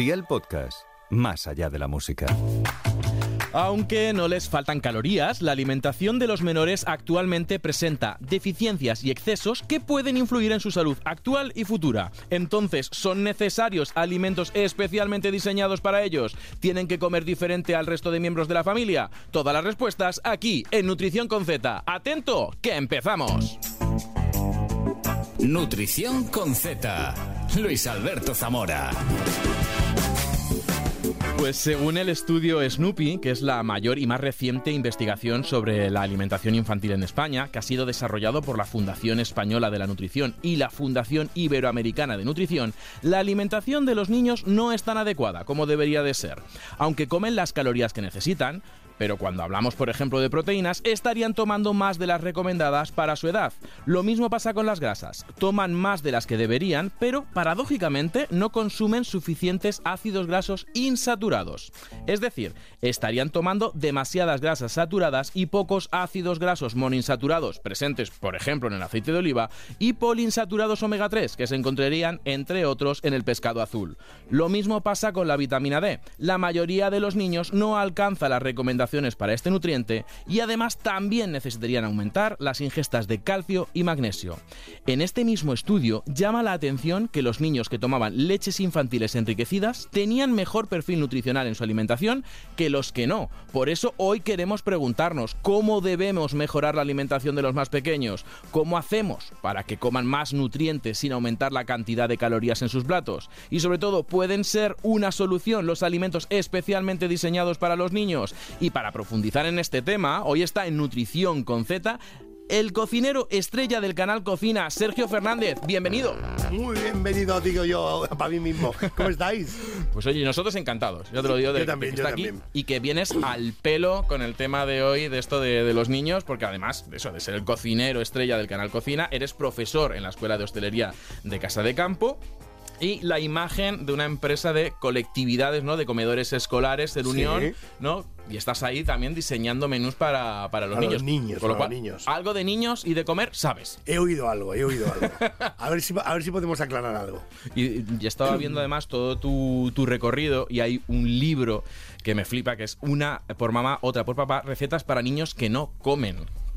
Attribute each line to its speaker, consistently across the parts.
Speaker 1: Día el podcast, más allá de la música.
Speaker 2: Aunque no les faltan calorías, la alimentación de los menores actualmente presenta deficiencias y excesos que pueden influir en su salud actual y futura. Entonces, ¿son necesarios alimentos especialmente diseñados para ellos? ¿Tienen que comer diferente al resto de miembros de la familia? Todas las respuestas aquí en Nutrición con Z. Atento, que empezamos.
Speaker 3: Nutrición con Z. Luis Alberto Zamora.
Speaker 2: Pues según el estudio Snoopy, que es la mayor y más reciente investigación sobre la alimentación infantil en España, que ha sido desarrollado por la Fundación Española de la Nutrición y la Fundación Iberoamericana de Nutrición, la alimentación de los niños no es tan adecuada como debería de ser. Aunque comen las calorías que necesitan, pero cuando hablamos, por ejemplo, de proteínas, estarían tomando más de las recomendadas para su edad. Lo mismo pasa con las grasas. Toman más de las que deberían, pero paradójicamente no consumen suficientes ácidos grasos insaturados. Es decir, estarían tomando demasiadas grasas saturadas y pocos ácidos grasos monoinsaturados presentes, por ejemplo, en el aceite de oliva, y poliinsaturados omega 3 que se encontrarían, entre otros, en el pescado azul. Lo mismo pasa con la vitamina D. La mayoría de los niños no alcanza las recomendaciones para este nutriente y además también necesitarían aumentar las ingestas de calcio y magnesio. En este mismo estudio llama la atención que los niños que tomaban leches infantiles enriquecidas tenían mejor perfil nutricional en su alimentación que los que no. Por eso hoy queremos preguntarnos cómo debemos mejorar la alimentación de los más pequeños, cómo hacemos para que coman más nutrientes sin aumentar la cantidad de calorías en sus platos y sobre todo pueden ser una solución los alimentos especialmente diseñados para los niños y para profundizar en este tema, hoy está en Nutrición con Z el cocinero estrella del canal Cocina, Sergio Fernández. Bienvenido.
Speaker 4: Muy bienvenido, digo yo, para mí mismo. ¿Cómo estáis?
Speaker 2: Pues oye, nosotros encantados. Yo te lo digo de,
Speaker 4: Yo también,
Speaker 2: que
Speaker 4: yo
Speaker 2: está aquí y que vienes al pelo con el tema de hoy de esto de, de los niños, porque además de eso, de ser el cocinero estrella del canal Cocina, eres profesor en la Escuela de Hostelería de Casa de Campo y la imagen de una empresa de colectividades, ¿no? De comedores escolares de la
Speaker 4: Sí.
Speaker 2: Unión, ¿no? Y estás ahí también diseñando menús para, para los
Speaker 4: Para
Speaker 2: niños.
Speaker 4: los niños,
Speaker 2: Con lo cual,
Speaker 4: niños.
Speaker 2: algo de niños y de comer, sabes.
Speaker 4: He oído algo, he oído algo. A ver si, a ver si podemos aclarar algo.
Speaker 2: Y ya estaba viendo además todo tu, tu recorrido y hay un libro que me flipa, que es una por mamá, otra por papá, recetas para niños que no comen.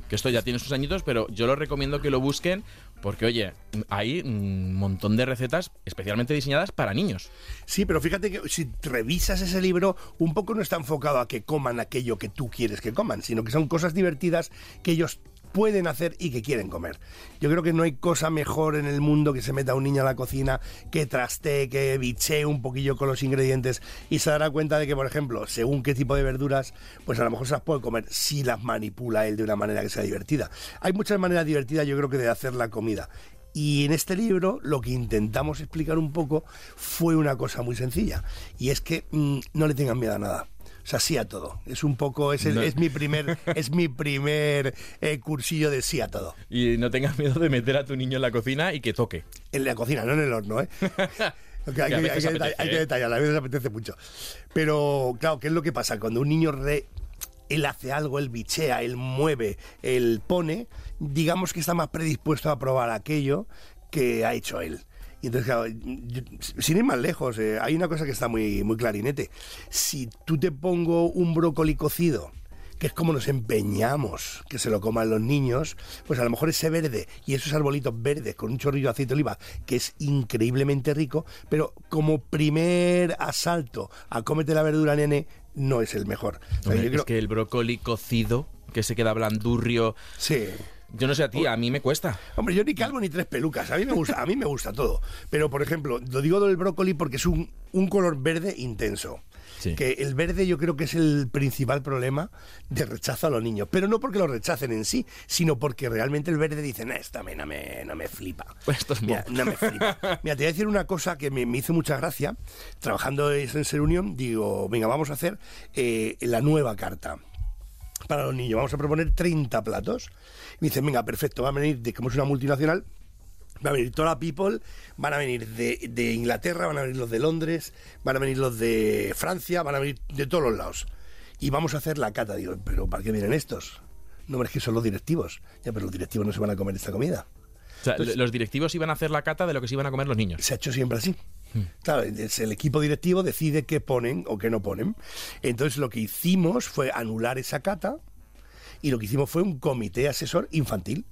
Speaker 2: Que esto ya tiene sus añitos, pero yo lo recomiendo que lo busquen porque, oye, hay un montón de recetas especialmente diseñadas para niños.
Speaker 4: Sí, pero fíjate que si revisas ese libro, un poco no está enfocado a que coman aquello que tú quieres que coman, sino que son cosas divertidas que ellos pueden hacer y que quieren comer. Yo creo que no hay cosa mejor en el mundo que se meta un niño a la cocina, que trastee, que bichee un poquillo con los ingredientes y se dará cuenta de que, por ejemplo, según qué tipo de verduras, pues a lo mejor se las puede comer si las manipula él de una manera que sea divertida. Hay muchas maneras divertidas, yo creo que de hacer la comida. Y en este libro lo que intentamos explicar un poco fue una cosa muy sencilla. Y es que mm, no le tengan miedo a nada. O sea, sí a todo. Es un poco, es, el-
Speaker 2: No.
Speaker 4: es mi primer, es mi primer eh, cursillo de sí a todo.
Speaker 2: Y no tengas miedo de meter a tu niño en la cocina y que toque.
Speaker 4: En la cocina, no en el horno, ¿eh? Hay,
Speaker 2: Que
Speaker 4: hay que
Speaker 2: apetece,
Speaker 4: hay que
Speaker 2: ¿eh?
Speaker 4: detallar, a veces apetece mucho. Pero, claro, ¿qué es lo que pasa? Cuando un niño re- él hace algo, él bichea, él mueve, él pone, digamos que está más predispuesto a probar aquello que ha hecho él. Y entonces, claro, yo- sin ir más lejos, eh, hay una cosa que está muy, muy clarinete. Si tú te pongo un brócoli cocido, que es como nos empeñamos que se lo coman los niños, pues a lo mejor ese verde y esos arbolitos verdes con un chorrillo de aceite de oliva, que es increíblemente rico, pero como primer asalto a cómete la verdura, nene, no es el mejor. O sea,
Speaker 2: Hombre,
Speaker 4: yo
Speaker 2: es
Speaker 4: creo-
Speaker 2: que el brócoli cocido, que se queda blandurrio.
Speaker 4: Sí.
Speaker 2: Yo no sé a ti, a mí me cuesta.
Speaker 4: Hombre, yo ni calvo ni tres pelucas. A mí me gusta, a mí me gusta todo. Pero, por ejemplo, lo digo del brócoli porque es un, un color verde intenso.
Speaker 2: Sí.
Speaker 4: Que el verde yo creo que es el principal problema de rechazo a los niños. Pero no porque lo rechacen en sí, sino porque realmente el verde dicen, "Eh, esto a mí no me, no me flipa.
Speaker 2: Esto es
Speaker 4: Mira,
Speaker 2: moco".
Speaker 4: no me flipa. Mira, te voy a decir una cosa que me, me hizo mucha gracia. Trabajando en Ser Unión, digo, venga, vamos a hacer eh, la nueva carta para los niños. Vamos a proponer 30 platos. Y me dicen, venga, perfecto, va a venir, de, como es una multinacional, va a venir toda la people, van a venir de, de Inglaterra, van a venir los de Londres, van a venir los de Francia, van a venir de todos los lados. Y vamos a hacer la cata. Digo, pero ¿para qué vienen estos? No, hombre, es que son los directivos. Ya, pero los directivos no se van a comer esta comida.
Speaker 2: O sea,
Speaker 4: Entonces-
Speaker 2: los directivos iban a hacer la cata de lo que se iban a comer los niños.
Speaker 4: Se ha hecho siempre así. Claro, el equipo directivo decide qué ponen o qué no ponen. Entonces lo que hicimos fue anular esa cata y lo que hicimos fue un comité asesor infantil.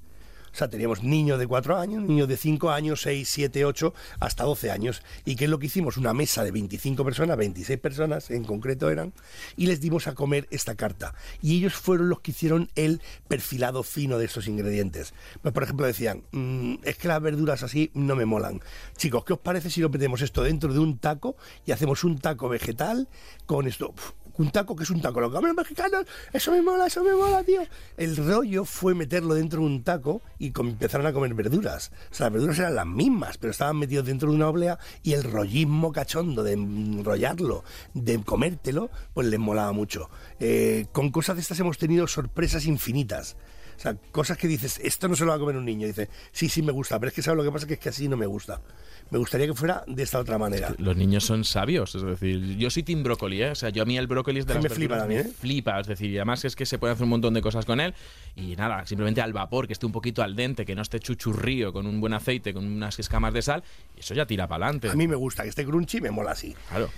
Speaker 4: O sea, teníamos niños de 4 años, niños de 5 años, 6, 7, 8, hasta 12 años. ¿Y qué es lo que hicimos? Una mesa de 25 personas, 26 personas en concreto eran, y les dimos a comer esta carta. Y ellos fueron los que hicieron el perfilado fino de estos ingredientes. Pues, por ejemplo, decían, "Mm, es que las verduras así no me molan. Chicos, ¿qué os parece si lo metemos esto dentro de un taco y hacemos un taco vegetal con esto? Un taco que es un taco, los mexicanos, eso me mola, eso me mola, tío. El rollo fue meterlo dentro de un taco y empezaron a comer verduras. O sea, las verduras eran las mismas, pero estaban metidos dentro de una oblea y el rollismo cachondo de enrollarlo, de comértelo, pues les molaba mucho. Eh, con cosas de estas hemos tenido sorpresas infinitas. O sea, cosas que dices, esto no se lo va a comer un niño. Dice, sí, sí me gusta, pero es que ¿sabes lo que pasa? Que es que así no me gusta. Me gustaría que fuera de esta otra manera.
Speaker 2: Los niños son sabios, es decir, yo soy team brócoli, ¿eh? O sea, yo a mí el brócoli es de
Speaker 4: mí
Speaker 2: las
Speaker 4: me flipa también,
Speaker 2: me
Speaker 4: ¿eh?
Speaker 2: flipa, es decir, y además es que se puede hacer un montón de cosas con él y nada, simplemente al vapor, que esté un poquito al dente, que no esté chuchurrío, con un buen aceite, con unas escamas de sal, eso ya tira para adelante.
Speaker 4: A mí me gusta que esté crunchy me mola así.
Speaker 2: Claro.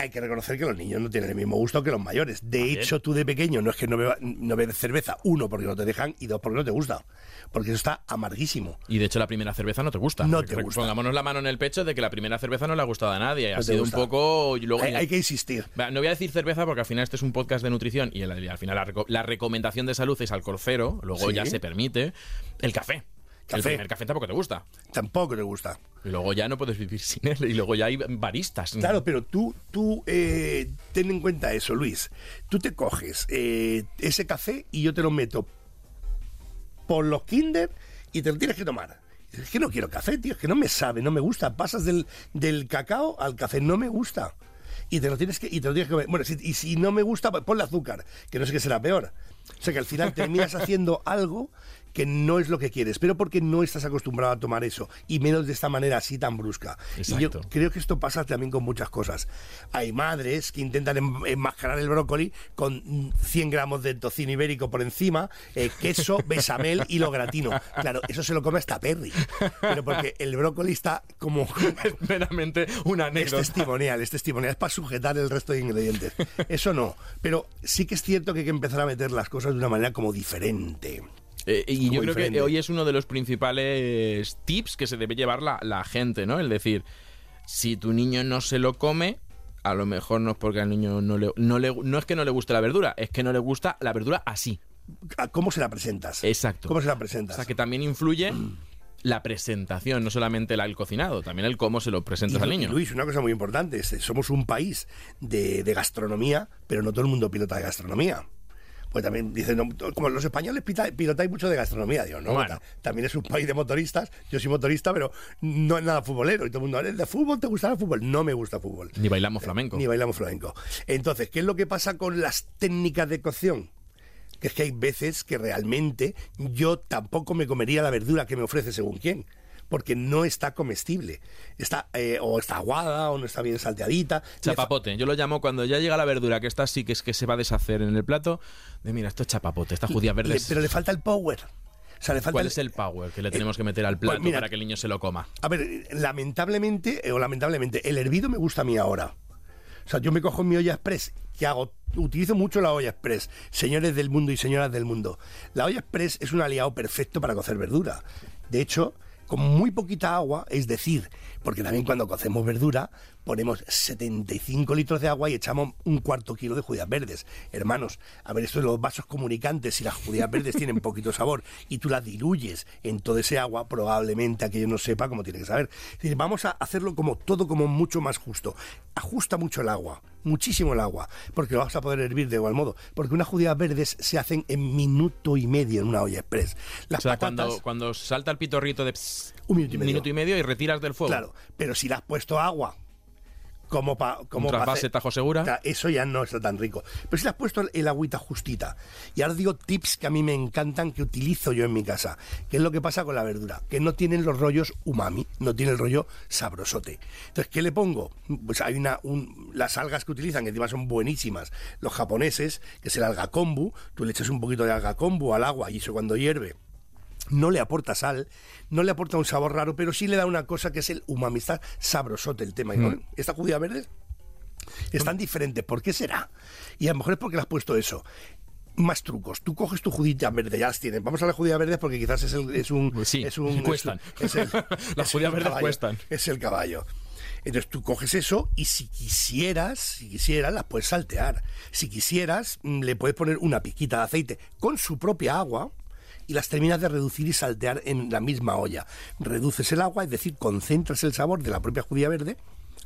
Speaker 4: Hay que reconocer que los niños no tienen el mismo gusto que los mayores. De
Speaker 2: También.
Speaker 4: hecho, tú de pequeño no es que no bebas no bebes cerveza, uno, porque no te dejan, y dos, porque no te gusta. Porque eso está amarguísimo.
Speaker 2: Y de hecho la primera cerveza no te gusta.
Speaker 4: No te gusta.
Speaker 2: Pongámonos la mano en el pecho de que la primera cerveza no le ha gustado a nadie. ha
Speaker 4: No
Speaker 2: sido
Speaker 4: gusta.
Speaker 2: un poco... luego-
Speaker 4: Hay, hay que insistir.
Speaker 2: No voy a decir cerveza porque al final este es un podcast de nutrición y, al final la, la recomendación de salud es alcohol cero, luego
Speaker 4: Sí.
Speaker 2: ya se permite. El café. El
Speaker 4: Café.
Speaker 2: primer café tampoco te gusta.
Speaker 4: Tampoco te gusta.
Speaker 2: Y luego ya no puedes vivir sin él. Y luego ya hay baristas.
Speaker 4: Claro, pero tú, tú eh, ten en cuenta eso, Luis. Tú te coges eh, ese café y yo te lo meto por los kinder y te lo tienes que tomar. Es que no quiero café, tío, es que no me sabe, no me gusta. Pasas del, del cacao al café, no me gusta. Y te lo tienes que, y te lo tienes que comer. Bueno, si- y si no me gusta, pues ponle azúcar, que no sé qué será peor. O sea que al final terminas haciendo algo que no es lo que quieres, pero porque no estás acostumbrado a tomar eso, y menos de esta manera así tan brusca. Y yo creo que esto pasa también con muchas cosas. Hay madres que intentan em- enmascarar el brócoli con mm, 100 gramos de tocino ibérico por encima, eh, queso, bechamel y lo gratino. Claro, eso se lo come hasta Perry. Pero porque el brócoli está como...
Speaker 2: Es meramente una
Speaker 4: Es
Speaker 2: anécdota.
Speaker 4: testimonial, es testimonial, es para sujetar el resto de ingredientes. Eso no, pero sí que es cierto que hay que empezar a meter las cosas de una manera como diferente.
Speaker 2: Eh, y yo creo
Speaker 4: diferente.
Speaker 2: que hoy es uno de los principales tips que se debe llevar la, la gente, ¿no? El decir, si tu niño no se lo come, a lo mejor no es porque al niño no le, no le no es que no le guste la verdura, es que no le gusta la verdura así.
Speaker 4: ¿A ¿Cómo se la presentas?
Speaker 2: Exacto.
Speaker 4: ¿Cómo se la
Speaker 2: O
Speaker 4: presentas?
Speaker 2: sea que también influye la presentación, no solamente la- el cocinado, también el cómo se lo presentas
Speaker 4: Y,
Speaker 2: al niño.
Speaker 4: Luis, una cosa muy importante, es, somos un país de, de gastronomía, pero no todo el mundo pilota de gastronomía. Pues también dicen, no, como los españoles pita- pilotáis mucho de gastronomía, digo, no,
Speaker 2: Bueno.
Speaker 4: también es un país de motoristas, yo soy motorista, pero no es nada futbolero, y todo el mundo, ¿eres de fútbol? ¿Te gusta el fútbol? No me gusta fútbol.
Speaker 2: Ni bailamos flamenco.
Speaker 4: Ni bailamos flamenco. Entonces, ¿qué es lo que pasa con las técnicas de cocción? Que es que hay veces que realmente yo tampoco me comería la verdura que me ofrece según quién. Porque no está comestible. Está, eh, o está aguada, o no está bien salteadita.
Speaker 2: Chapapote, yo lo llamo cuando ya llega la verdura que está así, que es que se va a deshacer en el plato, de mira, esto es chapapote, estas judías verdes.
Speaker 4: pero le falta el power. O sea, le falta
Speaker 2: ¿Cuál es el power que le tenemos que meter al plato
Speaker 4: pues mira,
Speaker 2: para que el niño se lo coma?
Speaker 4: A ver, lamentablemente, eh, o lamentablemente, el hervido me gusta a mí ahora. O sea, yo me cojo en mi olla express, que hago, utilizo mucho la olla express, señores del mundo y señoras del mundo. La olla express es un aliado perfecto para cocer verdura. De hecho, con muy poquita agua, es decir, porque también cuando cocemos verdura ponemos 75 litros de agua y echamos un cuarto kilo de judías verdes. Hermanos, a ver, esto de los vasos comunicantes, si las judías verdes tienen poquito sabor y tú las diluyes en todo ese agua, probablemente aquello no sepa como tiene que saber. Es decir, vamos a hacerlo como todo como mucho más justo. Ajusta mucho el agua, muchísimo el agua, porque lo vas a poder hervir de igual modo. Porque unas judías verdes se hacen en minuto y medio en una olla express. Las
Speaker 2: O sea,
Speaker 4: patatas,
Speaker 2: cuando, cuando salta el pitorrito de pss,
Speaker 4: Un minuto y medio.
Speaker 2: y retiras del fuego.
Speaker 4: Claro, pero si le has puesto agua, como para como
Speaker 2: Un
Speaker 4: pa hacer-
Speaker 2: tajo segura.
Speaker 4: Eso ya no está tan rico. Pero si le has puesto el, agüita justita. Y ahora digo tips que a mí me encantan, que utilizo yo en mi casa. ¿Qué es lo que pasa con la verdura? Que no tienen los rollos umami, no tiene el rollo sabrosote. Entonces, ¿qué le pongo? Pues hay una, un- las algas que utilizan, que encima son buenísimas, los japoneses, que es el alga kombu. Tú le echas un poquito de alga kombu al agua y eso cuando hierve no le aporta sal, no le aporta un sabor raro, pero sí le da una cosa que es el umami. Está sabrosote el tema. ¿no? Esta judía verde es tan diferente. ¿Por qué será? Y a lo mejor es porque le has puesto eso. Más trucos. Tú coges tu judía verde, ya las tienes. Vamos a la judía verde porque quizás es, el- es un.
Speaker 2: Pues sí,
Speaker 4: es un
Speaker 2: cuestan.
Speaker 4: es el-
Speaker 2: Las judías verdes cuestan.
Speaker 4: Es el caballo. Entonces tú coges eso y si quisieras, si quisieras, las puedes saltear. Si quisieras, mm, le puedes poner una piquita de aceite con su propia agua y las terminas de reducir y saltear en la misma olla. Reduces el agua, es decir, concentras el sabor de la propia judía verde,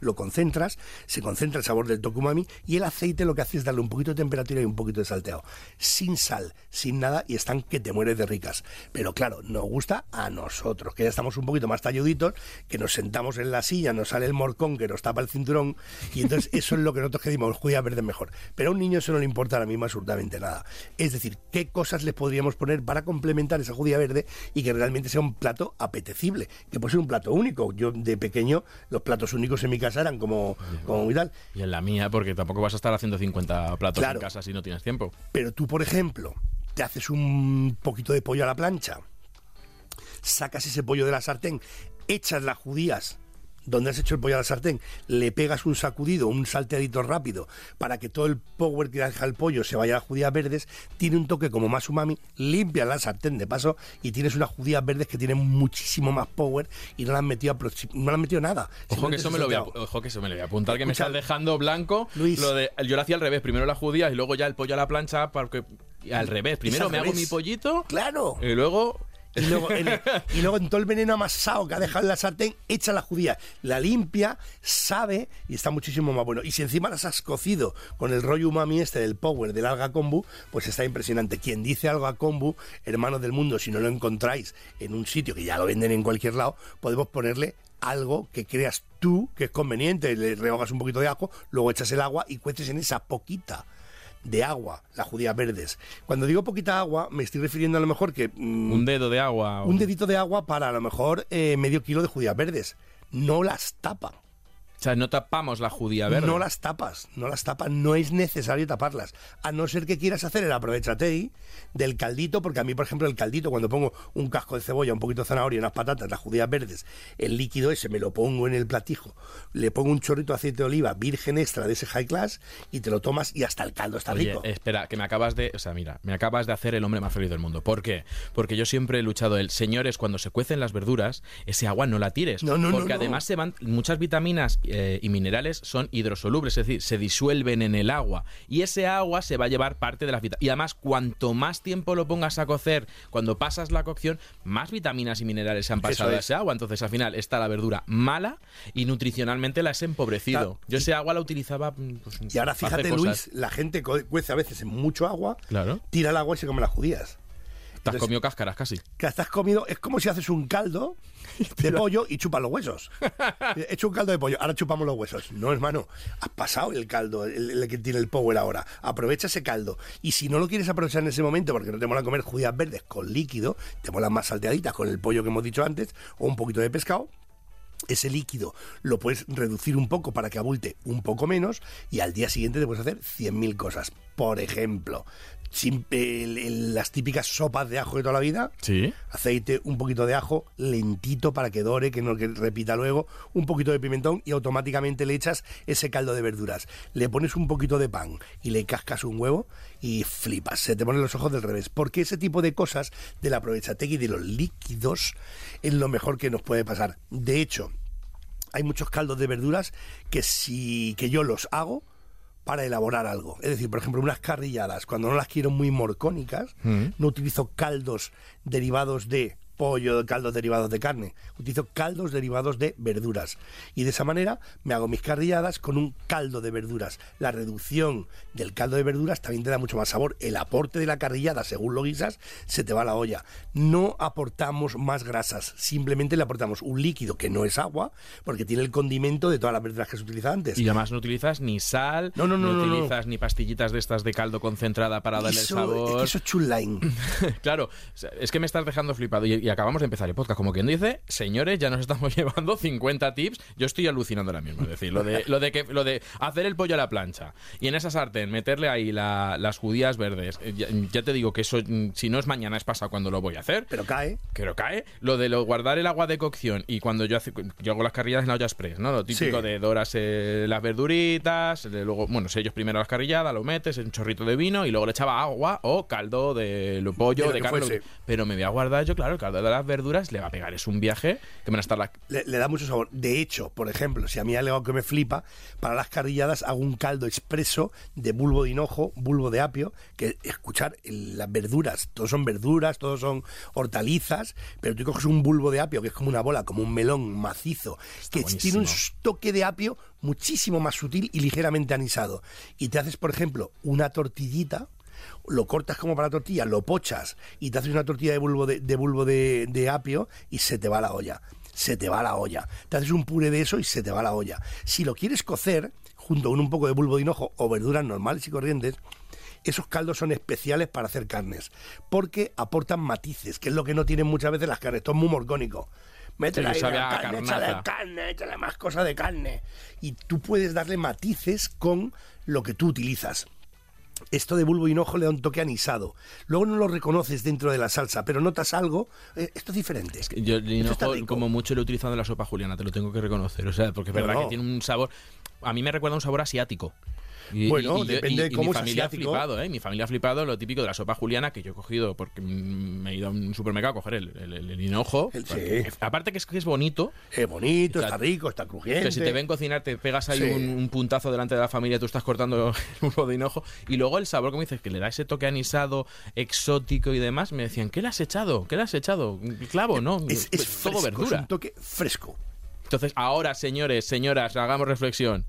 Speaker 4: lo concentras, se concentra el sabor del toque umami y el aceite lo que hace es darle un poquito de temperatura y un poquito de salteado. Sin sal, sin nada y están que te mueres de ricas. Pero claro, nos gusta a nosotros, que ya estamos un poquito más talluditos, que nos sentamos en la silla, nos sale el morcón que nos tapa el cinturón y entonces eso es lo que nosotros queremos, judía verde mejor. Pero a un niño eso no le importa ahora mismo absolutamente nada. Es decir, qué cosas le podríamos poner para complementar esa judía verde y que realmente sea un plato apetecible, que puede ser un plato único. Yo de pequeño los platos únicos en mi casa eran como, como y tal.
Speaker 2: Y en la mía, porque tampoco vas a estar haciendo 50 platos
Speaker 4: Claro.
Speaker 2: en casa si no tienes tiempo.
Speaker 4: Pero tú, por ejemplo, te haces un poquito de pollo a la plancha, sacas ese pollo de la sartén, echas las judías donde has hecho el pollo a la sartén, le pegas un sacudido, un salteadito rápido, para que todo el power que deja el pollo se vaya a las judías verdes, tiene un toque como más umami, limpia la sartén de paso y tienes unas judías verdes que tienen muchísimo más power y no le han metido, no han metido nada.
Speaker 2: Ojo que, eso me lo voy a, ojo que eso me lo voy a apuntar, que me estás dejando blanco.
Speaker 4: Luis.
Speaker 2: Lo de, yo lo hacía al revés, primero las judías y luego ya el pollo a la plancha, porque al revés. Primero
Speaker 4: al
Speaker 2: me hago mi pollito
Speaker 4: ¡Claro!
Speaker 2: y luego...
Speaker 4: Y luego, luego en todo el veneno amasado que ha dejado en la sartén, echa la judía, la limpia, sabe y está muchísimo más bueno. Y si encima las has cocido con el rollo umami este del power del alga kombu, pues está impresionante. Quien dice alga kombu, hermanos del mundo, si no lo encontráis en un sitio que ya lo venden en cualquier lado, podemos ponerle algo que creas tú que es conveniente. Le rehogas un poquito de ajo, luego echas el agua y cueces en esa poquita de agua, las judías verdes. Cuando digo poquita agua, me estoy refiriendo a lo mejor que mm,
Speaker 2: Un dedo de agua. o-
Speaker 4: un dedito de agua para a lo mejor eh, medio kilo de judías verdes. No las tapa.
Speaker 2: O sea, no tapamos la judía verde.
Speaker 4: No las tapas, no las tapas, no es necesario taparlas. A no ser que quieras hacer el aprovechate del caldito, porque a mí, por ejemplo, el caldito, cuando pongo un casco de cebolla, un poquito de zanahoria, unas patatas, las judías verdes, el líquido ese me lo pongo en el platijo, le pongo un chorrito de aceite de oliva virgen extra de ese high class y te lo tomas y hasta el caldo está
Speaker 2: Oye,
Speaker 4: rico.
Speaker 2: espera, que me acabas de. O sea, mira, me acabas de hacer el hombre más feliz del mundo. ¿Por qué? Porque yo siempre he luchado el. Señores, cuando se cuecen las verduras, ese agua no la tires.
Speaker 4: No, no, no,
Speaker 2: Porque
Speaker 4: no.
Speaker 2: además se van. Muchas vitaminas eh, y minerales son hidrosolubles, es decir, se disuelven en el agua. Y ese agua se va a llevar parte de las vitaminas. Y además, cuanto más tiempo lo pongas a cocer, cuando pasas la cocción, más vitaminas y minerales se han pasado
Speaker 4: Eso
Speaker 2: a
Speaker 4: es.
Speaker 2: ese agua. Entonces, al final, está la verdura mala y nutricionalmente la has empobrecido. Yo ese agua la utilizaba. mm, pues,
Speaker 4: Y ahora fíjate. Luis, la gente cuece a veces en mucho agua,
Speaker 2: Claro.
Speaker 4: tira el agua y se come las judías.
Speaker 2: Te has comido cáscaras casi.
Speaker 4: que estás comido, es como si haces un caldo de pollo y chupas los huesos. He hecho un caldo de pollo, ahora chupamos los huesos. No, hermano, has pasado el caldo, el, el que tiene el power ahora. Aprovecha ese caldo. Y si no lo quieres aprovechar en ese momento, porque no te mola comer judías verdes con líquido, te molan más salteaditas con el pollo que hemos dicho antes, o un poquito de pescado, ese líquido lo puedes reducir un poco para que abulte un poco menos y al día siguiente te puedes hacer 100.000 cosas. Por ejemplo, sin- el- el- las típicas sopas de ajo de toda la vida,
Speaker 2: Sí.
Speaker 4: aceite, un poquito de ajo, lentito para que dore, que no que repita luego, un poquito de pimentón y automáticamente le echas ese caldo de verduras. Le pones un poquito de pan y le cascas un huevo y flipas, se te ponen los ojos del revés. Porque ese tipo de cosas del aprovechategui de los líquidos es lo mejor que nos puede pasar. De hecho, hay muchos caldos de verduras que si que yo los hago para elaborar algo. Es decir, por ejemplo, unas carrilladas, cuando no las quiero muy morcónicas, no utilizo caldos derivados de pollo, caldos derivados de carne. Utilizo caldos derivados de verduras. Y de esa manera me hago mis carrilladas con un caldo de verduras. La reducción del caldo de verduras también te da mucho más sabor. El aporte de la carrillada, según lo guisas, se te va a la olla. No aportamos más grasas, simplemente le aportamos un líquido que no es agua, porque tiene el condimento de todas las verduras que se utiliza antes.
Speaker 2: Y además no utilizas ni sal,
Speaker 4: No, no, no, no,
Speaker 2: utilizas ni pastillitas de estas de caldo concentrada para darle
Speaker 4: Eso-
Speaker 2: el sabor.
Speaker 4: Es que eso es chulain.
Speaker 2: claro, es que me estás dejando flipado. Y, y acabamos de empezar el podcast. Como quien dice, señores, ya nos estamos llevando 50 tips. Yo estoy alucinando ahora mismo. Es decir, lo de, lo de, que, lo de hacer el pollo a la plancha y en esa sartén meterle ahí las judías verdes. Eh, ya, te digo que eso, mm, si no es mañana, es pasado cuando lo voy a hacer.
Speaker 4: Pero cae.
Speaker 2: Pero cae. Lo de lo, guardar el agua de cocción y cuando yo, yo hago las carrilladas en la olla express, ¿no? Lo típico de doras eh, las verduritas, luego, bueno, sellos primero las carrilladas, lo metes, un chorrito de vino y luego le echaba agua o caldo de pollo, de, carne. Pero me voy a guardar yo, claro, el caldo de las verduras le va a pegar. Es un viaje que me va a estar la...
Speaker 4: Le, da mucho sabor. De hecho, por ejemplo, si a mí hay algo que me flipa, para las carrilladas hago un caldo expreso de bulbo de hinojo, bulbo de apio, que escuchar las verduras, todos son verduras, todos son hortalizas, pero tú coges un bulbo de apio que es como una bola, como un melón macizo, que tiene un toque de apio muchísimo más sutil y ligeramente anisado. Y te haces, por ejemplo, una tortillita, lo cortas como para tortilla, lo pochas y te haces una tortilla de bulbo de, bulbo de, apio y se te va la olla. Se te va la olla. Te haces un puré de eso y se te va la olla. Si lo quieres cocer, junto con un poco de bulbo de hinojo o verduras normales y corrientes, esos caldos son especiales para hacer carnes, porque aportan matices, que es lo que no tienen muchas veces las carnes. Esto es muy morgónico. Métele ahí la carne, échale carne, échale más cosas de carne. Y tú puedes darle matices con lo que tú utilizas. Esto de bulbo y hinojo le da un toque anisado. Luego no lo reconoces dentro de la salsa, pero notas algo. Eh, esto es diferente.
Speaker 2: yo el hinojo, como mucho lo he utilizado en la sopa juliana, te lo tengo que reconocer. O sea, porque es verdad que tiene un sabor. A mí me recuerda un sabor asiático
Speaker 4: bueno, depende de cómo
Speaker 2: mi familia ha flipado, ¿eh? Mi familia ha flipado lo típico de la sopa juliana que yo he cogido porque me he ido a un supermercado a coger el, hinojo. Aparte que es, que es bonito.
Speaker 4: Es bonito, está rico, está crujiente.
Speaker 2: Que si te ven cocinar te pegas ahí un, puntazo delante de la familia, tú estás cortando el huevo de hinojo. Y luego el sabor, como dices, que le da ese toque anisado, exótico y demás, me decían, ¿qué le has echado? ¿Qué le has echado? Clavo, ¿no?
Speaker 4: Es, todo verdura. Es un toque fresco.
Speaker 2: Entonces, ahora, señores, señoras, hagamos reflexión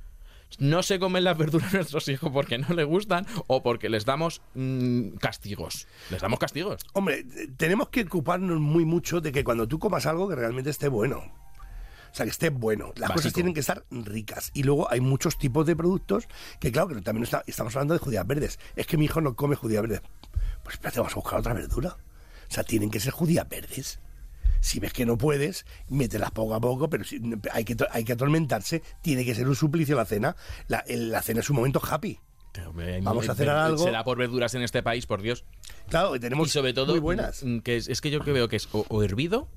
Speaker 2: no se comen las verduras a nuestros hijos porque no les gustan o porque les damos mm, castigos. Les damos castigos.
Speaker 4: Hombre, tenemos que ocuparnos muy mucho de que cuando tú comas algo que realmente esté bueno. O sea, que esté bueno. Las cosas tienen que estar ricas. Y luego hay muchos tipos de productos que, claro, que también estamos hablando de judías verdes. Es que mi hijo no come judías verdes. Pues espérate, vamos a buscar otra verdura. O sea, tienen que ser judías verdes. Si ves que no puedes, mételas poco a poco, pero si, hay, que, hay que atormentarse. Tiene que ser un suplicio la cena. La, la cena es un momento happy. Vamos a hacer algo.
Speaker 2: Será por verduras en este país, por Dios.
Speaker 4: Claro, tenemos
Speaker 2: y sobre todo,
Speaker 4: muy buenas.
Speaker 2: Mm, que es, que yo que veo que es o hervido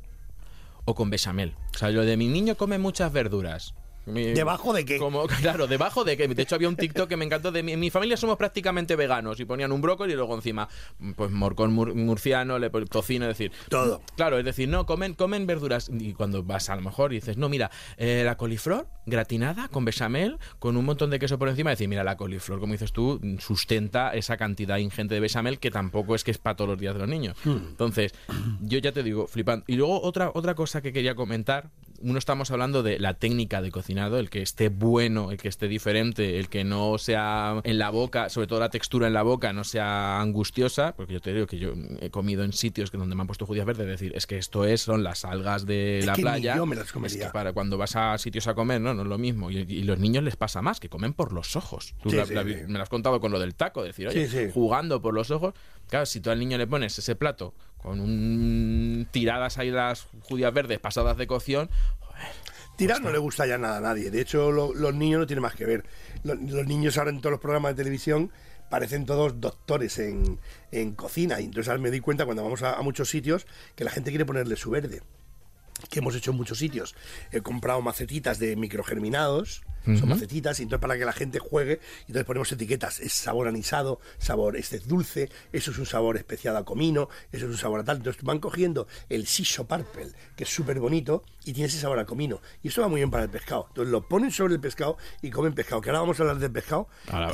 Speaker 2: o con bechamel. O sea, lo de mi niño come muchas verduras.
Speaker 4: ¿Debajo de qué?
Speaker 2: Como, claro, debajo de qué. De hecho, había un TikTok que me encantó. De mi, mi familia somos prácticamente veganos y ponían un brócoli y luego encima, pues morcón murciano, le, tocino, es decir.
Speaker 4: Todo.
Speaker 2: Claro, es decir, no, comen, comen verduras. Y cuando vas a lo mejor y dices, no, mira, eh, la coliflor gratinada con bechamel, con un montón de queso por encima, decir, mira, la coliflor, como dices tú, sustenta esa cantidad ingente de bechamel que tampoco es que es para todos los días de los niños. Hmm. Entonces, yo ya te digo, flipando. Y luego otra, otra cosa que quería comentar, uno estamos hablando de la técnica de cocinado, el que esté bueno, el que esté diferente, el que no sea en la boca, sobre todo la textura en la boca, no sea angustiosa, porque yo te digo que yo he comido en sitios que donde me han puesto judías verdes, decir, es que esto es, son las algas de la playa.
Speaker 4: yo me las comería.
Speaker 2: Es que para cuando vas a sitios a comer, no, no es lo mismo. Y, los niños les pasa más, que comen por los ojos. Tú me lo has contado con lo del taco, decir, oye, jugando por los ojos. Claro, si tú al niño le pones ese plato con un tiradas ahí las judías verdes pasadas de cocción.
Speaker 4: Tirar no le gusta ya nada a nadie. De hecho, los niños no tienen más que ver. Los, niños ahora en todos los programas de televisión parecen todos doctores en, cocina. Y entonces ahora me di cuenta cuando vamos a, muchos sitios que la gente quiere ponerle su verde. Que hemos hecho en muchos sitios. He comprado macetitas de microgerminados son macetitas, y entonces para que la gente juegue, y entonces ponemos etiquetas, es sabor anisado, sabor este es dulce, eso es un sabor especiado a comino, eso es un sabor a tal. Entonces van cogiendo el siso purple, que es súper bonito, y tiene ese sabor a comino. Y eso va muy bien para el pescado. Entonces lo ponen sobre el pescado y comen pescado. Que ahora vamos a hablar del pescado.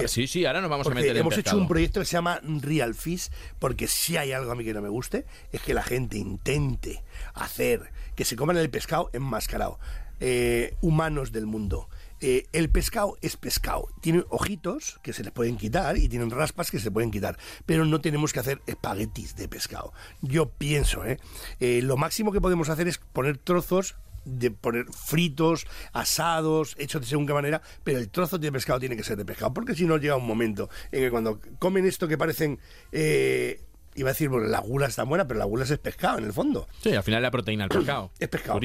Speaker 2: sí, sí, ahora nos vamos a meter en
Speaker 4: Hemos hecho un proyecto que se llama Real Fish, porque si hay algo a mí que no me guste, es que la gente intente hacer que se coman el pescado enmascarado. Eh, humanos del mundo. Eh, el pescado es pescado. Tiene ojitos que se les pueden quitar y tienen raspas que se pueden quitar. Pero no tenemos que hacer espaguetis de pescado. Yo pienso, ¿eh? ¿eh? lo máximo que podemos hacer es poner trozos de poner fritos, asados, hechos de según qué manera, pero el trozo de pescado tiene que ser de pescado, porque si no llega un momento en que cuando comen esto que parecen eh, iba a decir, bueno, la gula está buena, pero la gula es pescado en el fondo.
Speaker 2: Sí, al final la proteína del pescado.
Speaker 4: Es pescado.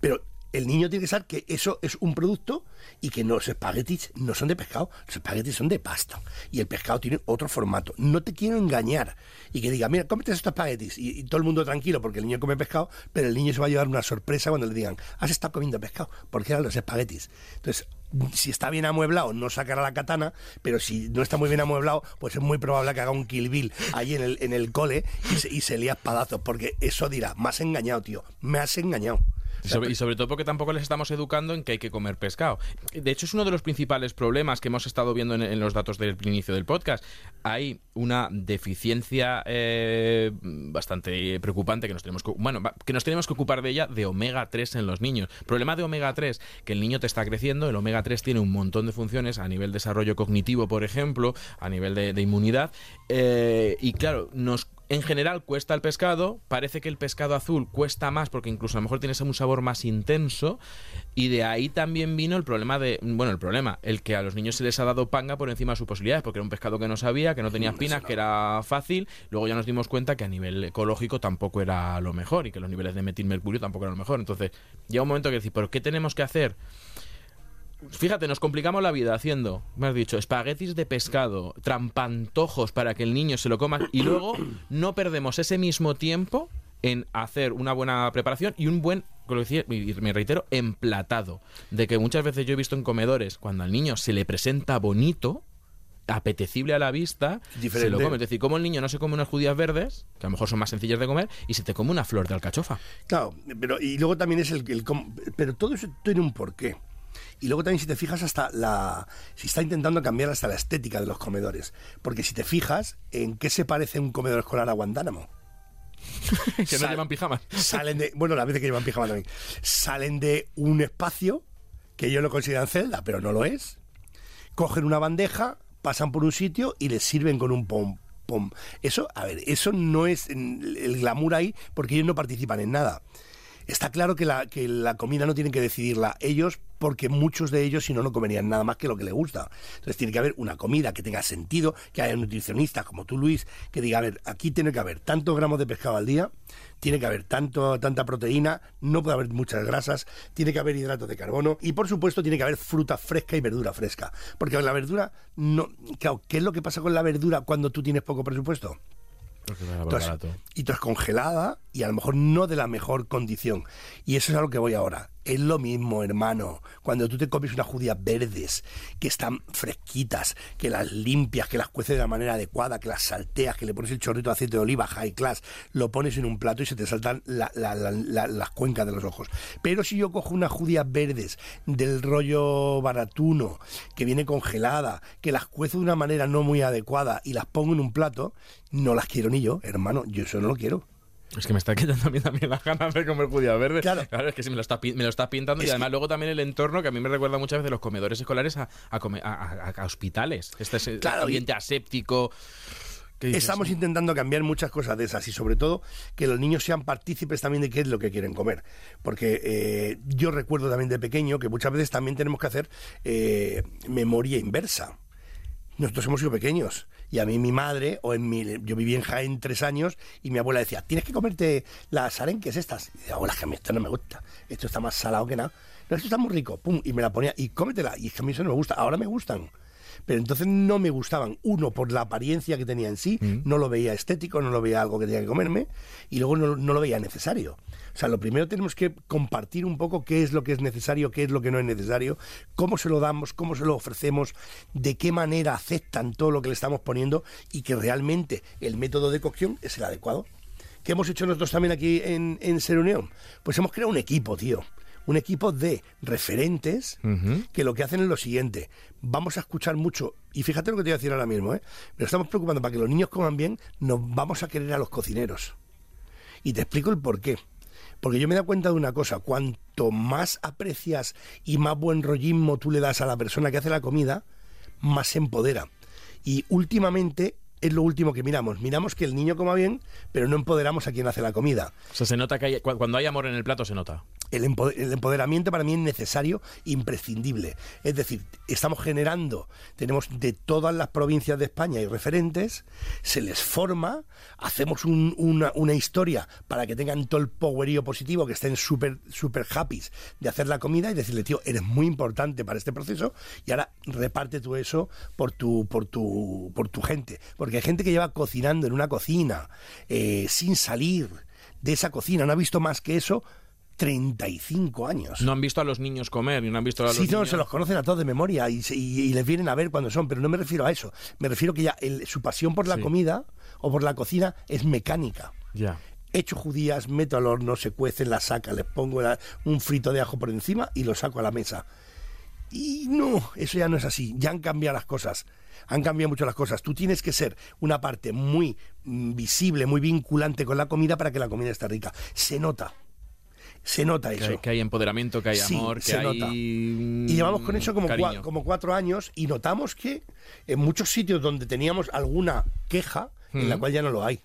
Speaker 4: Pero el niño tiene que saber que eso es un producto y que los espaguetis no son de pescado, los espaguetis son de pasta. Y el pescado tiene otro formato. No te quiero engañar y que diga, mira, cómete estos espaguetis. Y, y todo el mundo tranquilo porque el niño come pescado, pero el niño se va a llevar una sorpresa cuando le digan, has estado comiendo pescado, porque eran los espaguetis. Entonces, si está bien amueblado, no sacará la katana, pero si no está muy bien amueblado, pues es muy probable que haga un kill bill ahí en el, en el cole y se, y se lía espadazos, porque eso dirá, me has engañado, tío, me has engañado.
Speaker 2: Y sobre, todo porque tampoco les estamos educando en que hay que comer pescado. De hecho, es uno de los principales problemas que hemos estado viendo en, los datos del inicio del podcast. Hay una deficiencia eh, bastante preocupante que nos tenemos que, bueno, que nos tenemos que ocupar de ella de omega 3 en los niños. Problema de omega 3, que el niño te está creciendo, el omega 3 tiene un montón de funciones a nivel desarrollo cognitivo, por ejemplo, a nivel de, de inmunidad, eh, y claro, nos en general cuesta el pescado, parece que el pescado azul cuesta más porque incluso a lo mejor tiene un sabor más intenso y de ahí también vino el problema de, bueno, el problema, el que a los niños se les ha dado panga por encima de sus posibilidades porque era un pescado que no sabía, que no tenía espinas, que era fácil, luego ya nos dimos cuenta que a nivel ecológico tampoco era lo mejor y que los niveles de metilmercurio tampoco eran lo mejor, entonces llega un momento que decir, ¿pero qué tenemos que hacer? Fíjate, nos complicamos la vida haciendo, me has dicho, espaguetis de pescado, trampantojos para que el niño se lo coma y luego no perdemos ese mismo tiempo en hacer una buena preparación y un buen, como decía, y me reitero, emplatado. De que muchas veces yo he visto en comedores, cuando al niño se le presenta bonito, apetecible a la vista, se lo come. Es decir, como el niño no se come unas judías verdes, que a lo mejor son más sencillas de comer, y se te come una flor de alcachofa.
Speaker 4: Claro, pero y luego también es el, el pero todo eso tiene un porqué. Y luego también si te fijas hasta la si está intentando cambiar hasta la estética de los comedores, porque si te fijas en qué se parece un comedor escolar a Guantánamo.
Speaker 2: que no
Speaker 4: Sal-
Speaker 2: llevan pijamas.
Speaker 4: Salen de, bueno, las veces que llevan pijama también. Salen de un espacio que ellos lo consideran celda, pero no lo es. Cogen una bandeja, pasan por un sitio y les sirven con un pom pom. Eso, a ver, eso no es el glamour ahí porque ellos no participan en nada. Está claro que la, que la comida no tienen que decidirla ellos porque muchos de ellos si no no comerían nada más que lo que les gusta. Entonces tiene que haber una comida que tenga sentido, que haya un nutricionista como tú Luis, que diga, a ver, aquí tiene que haber tantos gramos de pescado al día, tiene que haber tanto, tanta proteína, no puede haber muchas grasas, tiene que haber hidratos de carbono y por supuesto tiene que haber fruta fresca y verdura fresca. Porque la verdura, no, claro, ¿qué es lo que pasa con la verdura cuando tú tienes poco presupuesto? Entonces, y tú es congelada y a lo mejor no de la mejor condición. Y eso es a lo que voy ahora. Es lo mismo, hermano. Cuando tú te comes unas judías verdes, que están fresquitas, que las limpias, que las cueces de la manera adecuada, que las salteas, que le pones el chorrito de aceite de oliva, high class, lo pones en un plato y se te saltan la- la- la- la- las cuencas de los ojos. Pero si yo cojo unas judías verdes del rollo baratuno, que viene congelada, que las cuezo de una manera no muy adecuada y las pongo en un plato, no las quiero ni yo, hermano. Yo eso no lo quiero.
Speaker 2: Es que me está quitando a mí también las ganas de comer judía verde.
Speaker 4: Claro.
Speaker 2: es que si me lo está, me lo está pintando.
Speaker 4: Es
Speaker 2: y además
Speaker 4: que-
Speaker 2: luego también el entorno, que a mí me recuerda muchas veces los comedores escolares a, a, come- a- a- a hospitales. Este es
Speaker 4: Claro, y-
Speaker 2: ambiente aséptico.
Speaker 4: Estamos intentando cambiar muchas cosas de esas y sobre todo que los niños sean partícipes también de qué es lo que quieren comer. Porque eh, yo recuerdo también de pequeño que muchas veces también tenemos que hacer eh, memoria inversa. Nosotros hemos sido pequeños y a mí mi madre, o en mi, yo viví en Jaén tres años y mi abuela decía, tienes que comerte las arenques estas. Y decía, abuela, que a mí esto no me gusta, esto está más salado que nada. No, esto está muy rico, pum, y me la ponía, y cómetela, y es que a mí eso no me gusta, ahora me gustan. Pero entonces no me gustaban. Uno, por la apariencia que tenía en sí, no lo veía estético, no lo veía algo que tenía que comerme, y luego no, no lo veía necesario. O sea, lo primero tenemos que compartir un poco qué es lo que es necesario, qué es lo que no es necesario, cómo se lo damos, cómo se lo ofrecemos, de qué manera aceptan todo lo que le estamos poniendo y que realmente el método de cocción es el adecuado. ¿Qué hemos hecho nosotros también aquí en, en Ser Unión? Pues hemos creado un equipo, tío. Un equipo de referentes que lo que hacen es lo siguiente. Vamos a escuchar mucho, y fíjate lo que te voy a decir ahora mismo, ¿eh? Pero estamos preocupando para que los niños coman bien, nos vamos a querer a los cocineros. Y te explico el por qué. Porque yo me dado cuenta de una cosa, cuanto más aprecias y más buen rollismo tú le das a la persona que hace la comida, más se empodera. Y últimamente es lo último que miramos. Miramos que el niño coma bien, pero no empoderamos a quien hace la comida.
Speaker 2: O sea, se nota que hay- cu- cuando hay amor en el plato se nota.
Speaker 4: El, empo- el empoderamiento para mí es necesario, imprescindible. Es decir, estamos generando, tenemos de todas las provincias de España y referentes, se les forma, hacemos un- una, historia para que tengan todo el powerío positivo, que estén súper súper happy de hacer la comida y decirle, tío, eres muy importante para este proceso y ahora reparte tú eso por tu, por tu, por tu gente. Porque hay gente que lleva cocinando en una cocina eh, sin salir de esa cocina, no ha visto más que eso 35 años.
Speaker 2: No han visto a los niños comer y no han visto a los
Speaker 4: Sí, no,
Speaker 2: niños...
Speaker 4: se los conocen a todos de memoria y, y- y les vienen a ver cuando son, pero no me refiero a eso. Me refiero que ya el- su pasión por la
Speaker 2: Sí.
Speaker 4: comida o por la cocina es mecánica.
Speaker 2: Ya.
Speaker 4: Echo judías, meto al horno, se cuecen, las saca, les pongo la- un frito de ajo por encima y lo saco a la mesa. Y no, eso ya no es así. Ya han cambiado las cosas. Han cambiado mucho las cosas. Tú tienes que ser una parte muy mm, visible, muy vinculante con la comida para que la comida esté rica. Se nota. Se nota eso.
Speaker 2: que hay empoderamiento, que hay
Speaker 4: Sí,
Speaker 2: amor, que
Speaker 4: se
Speaker 2: hay...
Speaker 4: nota. Y llevamos con eso como, cua- como cuatro años y notamos que en muchos sitios donde teníamos alguna queja, en la cual ya no lo hay.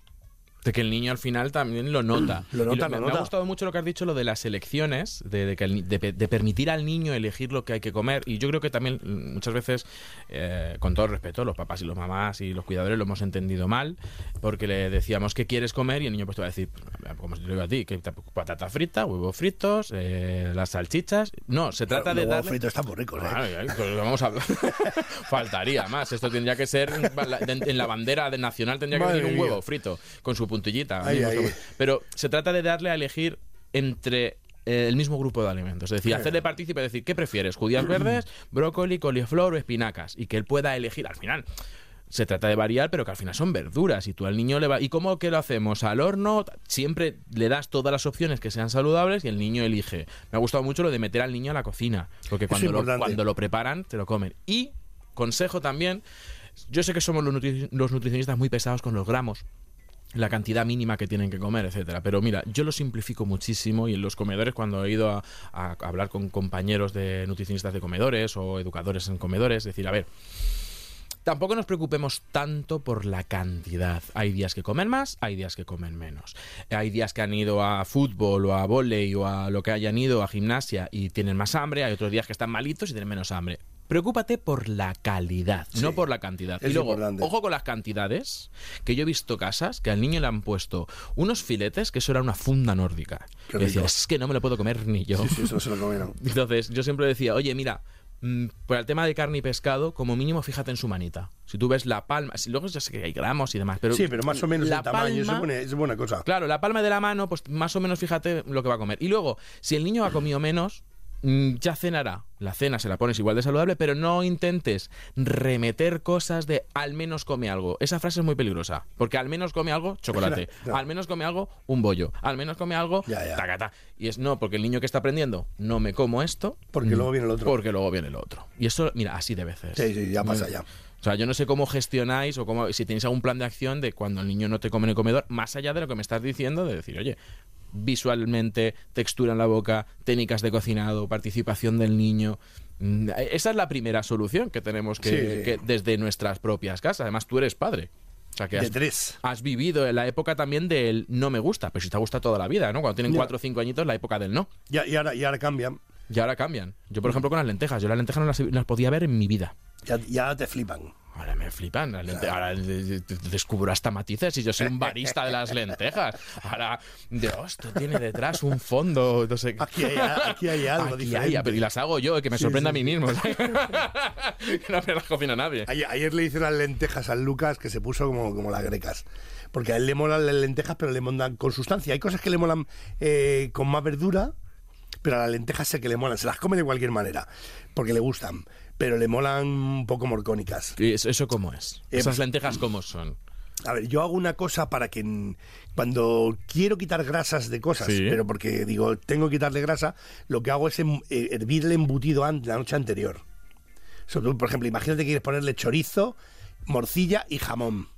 Speaker 2: De que el niño al final también lo nota.
Speaker 4: Lo nota,
Speaker 2: me,
Speaker 4: lo
Speaker 2: me ha
Speaker 4: nota.
Speaker 2: gustado mucho lo que has dicho, lo de las elecciones, de, de que el- de de permitir al niño elegir lo que hay que comer. Y yo creo que también mm, muchas veces, eh, con todo respeto, los papás y los mamás y los cuidadores lo hemos entendido mal, porque le decíamos qué quieres comer y el niño pues te va a decir, como te digo a ti, que patata frita, huevos fritos, eh, las salchichas. No, se trata de
Speaker 4: Los huevos
Speaker 2: darle...
Speaker 4: fritos están muy ricos, ¿eh?
Speaker 2: Ay, pues vamos a faltaría más esto tendría que ser en la bandera de nacional tendría que venir un huevo frito con su puntillita
Speaker 4: Ay,
Speaker 2: mismo
Speaker 4: ay.
Speaker 2: sabor. pero se trata de darle a elegir entre eh, el mismo grupo de alimentos, es decir, hacerle partícipe, decir, ¿qué prefieres? ¿Judías verdes, brócoli, coliflor o espinacas? Y que él pueda elegir al final. Se trata de variar, pero que al final son verduras. Y tú al niño le va. ¿Y cómo que lo hacemos? Al horno, siempre le das todas las opciones que sean saludables y el niño elige. Me ha gustado mucho lo de meter al niño a la cocina. Porque cuando, lo,
Speaker 4: importante.
Speaker 2: cuando lo preparan, te lo comen. Y, consejo también, yo sé que somos los, nutri- los nutricionistas muy pesados con los gramos la cantidad mínima que tienen que comer, etcétera. Pero mira, yo lo simplifico muchísimo y en los comedores, cuando he ido a, hablar con compañeros de nutricionistas de comedores o educadores en comedores, decir, a ver, tampoco nos preocupemos tanto por la cantidad. Hay días que comen más, hay días que comen menos. Hay días que han ido a fútbol o a volei o a lo que hayan ido a gimnasia y tienen más hambre, hay otros días que están malitos y tienen menos hambre. Preocúpate por la calidad, no por la cantidad. y luego,
Speaker 4: importante.
Speaker 2: ojo con las cantidades, que yo he visto casas que al niño le han puesto unos filetes que eso era una funda nórdica. Y decía, es que no me lo puedo comer ni yo.
Speaker 4: Sí, sí, eso se lo comieron.
Speaker 2: Entonces, yo siempre decía, oye, mira, mm, para el tema de carne y pescado, como mínimo fíjate en su manita. Si tú ves la palma, si luego ya sé que hay gramos y demás, pero.
Speaker 4: sí, pero más o menos
Speaker 2: la
Speaker 4: el tamaño,
Speaker 2: palma-
Speaker 4: es buena, es buena cosa.
Speaker 2: Claro, la palma de la mano, pues más o menos fíjate lo que va a comer. Y luego, si el niño ha comido menos, ya cenará. La cena se la pones igual de saludable, pero no intentes remeter cosas de al menos come algo. Esa frase es muy peligrosa, porque al menos come algo, chocolate.
Speaker 4: No.
Speaker 2: Al menos come algo, un bollo. Al menos come algo,
Speaker 4: Ya, ya.
Speaker 2: tacata. Y es no, porque el niño que está aprendiendo, no me como esto.
Speaker 4: Porque
Speaker 2: mm,
Speaker 4: luego viene el otro.
Speaker 2: Porque luego viene el otro. Y eso, mira, así debe ser.
Speaker 4: Sí, sí, ya pasa ya.
Speaker 2: O sea, yo no sé cómo gestionáis o cómo, si tenéis algún plan de acción de cuando el niño no te come en el comedor, más allá de lo que me estás diciendo, de decir, oye, visualmente, textura en la boca, técnicas de cocinado, participación del niño. Mm, Esa es la primera solución que tenemos que,
Speaker 4: Sí, sí.
Speaker 2: que desde nuestras propias casas. Además, tú eres padre. O sea, que
Speaker 4: De
Speaker 2: has,
Speaker 4: tres.
Speaker 2: has vivido en la época también del no me gusta, pero si te gusta toda la vida, ¿no? Cuando tienen
Speaker 4: Ya.
Speaker 2: cuatro o cinco añitos, la época del no.
Speaker 4: Ya, y, ahora, y ahora cambian.
Speaker 2: Y ahora cambian. Yo, por ejemplo, con las lentejas. Yo las lentejas no las, no las podía ver en mi vida.
Speaker 4: Ya, ya te flipan.
Speaker 2: Ahora me flipan. Ahora de- de- de- descubro hasta matices y yo soy un barista de las lentejas. Ahora, Dios, esto tiene detrás un fondo. No sé qué.
Speaker 4: Aquí hay, aquí hay algo
Speaker 2: Aquí
Speaker 4: diferente.
Speaker 2: hay, y las hago yo, que me
Speaker 4: Sí,
Speaker 2: sorprende
Speaker 4: sí,
Speaker 2: a mí mismo. que no me las cocina nadie.
Speaker 4: Ayer, ayer le hice unas lentejas al Lucas que se puso como, como las grecas. Porque a él le molan las lentejas, pero le molan con sustancia. Hay cosas que le molan eh, con más verdura, pero a las lentejas sé que le molan. Se las come de cualquier manera, porque le gustan. Pero le molan un poco morcónicas.
Speaker 2: ¿Y eso, eso cómo es?
Speaker 4: Eh,
Speaker 2: Esas
Speaker 4: pues-
Speaker 2: lentejas cómo son.
Speaker 4: A ver, yo hago una cosa para que cuando quiero quitar grasas de cosas,
Speaker 2: Sí.
Speaker 4: pero porque digo, tengo que quitarle grasa, lo que hago es em- eh, hervir el embutido la noche anterior. Sobre todo, por ejemplo, imagínate que quieres ponerle chorizo, morcilla y jamón.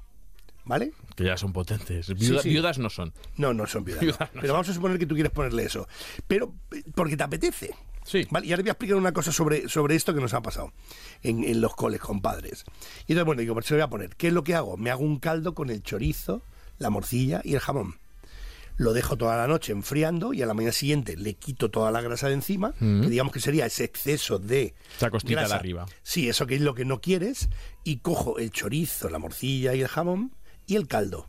Speaker 4: ¿Vale?
Speaker 2: Que ya son potentes. Viuda-
Speaker 4: sí.
Speaker 2: Viudas no son.
Speaker 4: No, no son viudas. no.
Speaker 2: Viudas no
Speaker 4: Pero vamos a suponer que tú quieres ponerle eso. Pero eh, porque te apetece.
Speaker 2: Sí.
Speaker 4: Vale, y ahora voy a explicar una cosa sobre, sobre esto que nos ha pasado en, en los coles con padres. Y entonces, bueno, digo, pues se lo voy a poner. ¿Qué es lo que hago? Me hago un caldo con el chorizo, la morcilla y el jamón. lo dejo toda la noche enfriando y a la mañana siguiente le quito toda la grasa de encima,
Speaker 2: Mm.
Speaker 4: que digamos que sería ese exceso de
Speaker 2: Esa costita de
Speaker 4: grasa.
Speaker 2: arriba.
Speaker 4: Sí, eso que es lo que no quieres y cojo el chorizo, la morcilla y el jamón y el caldo.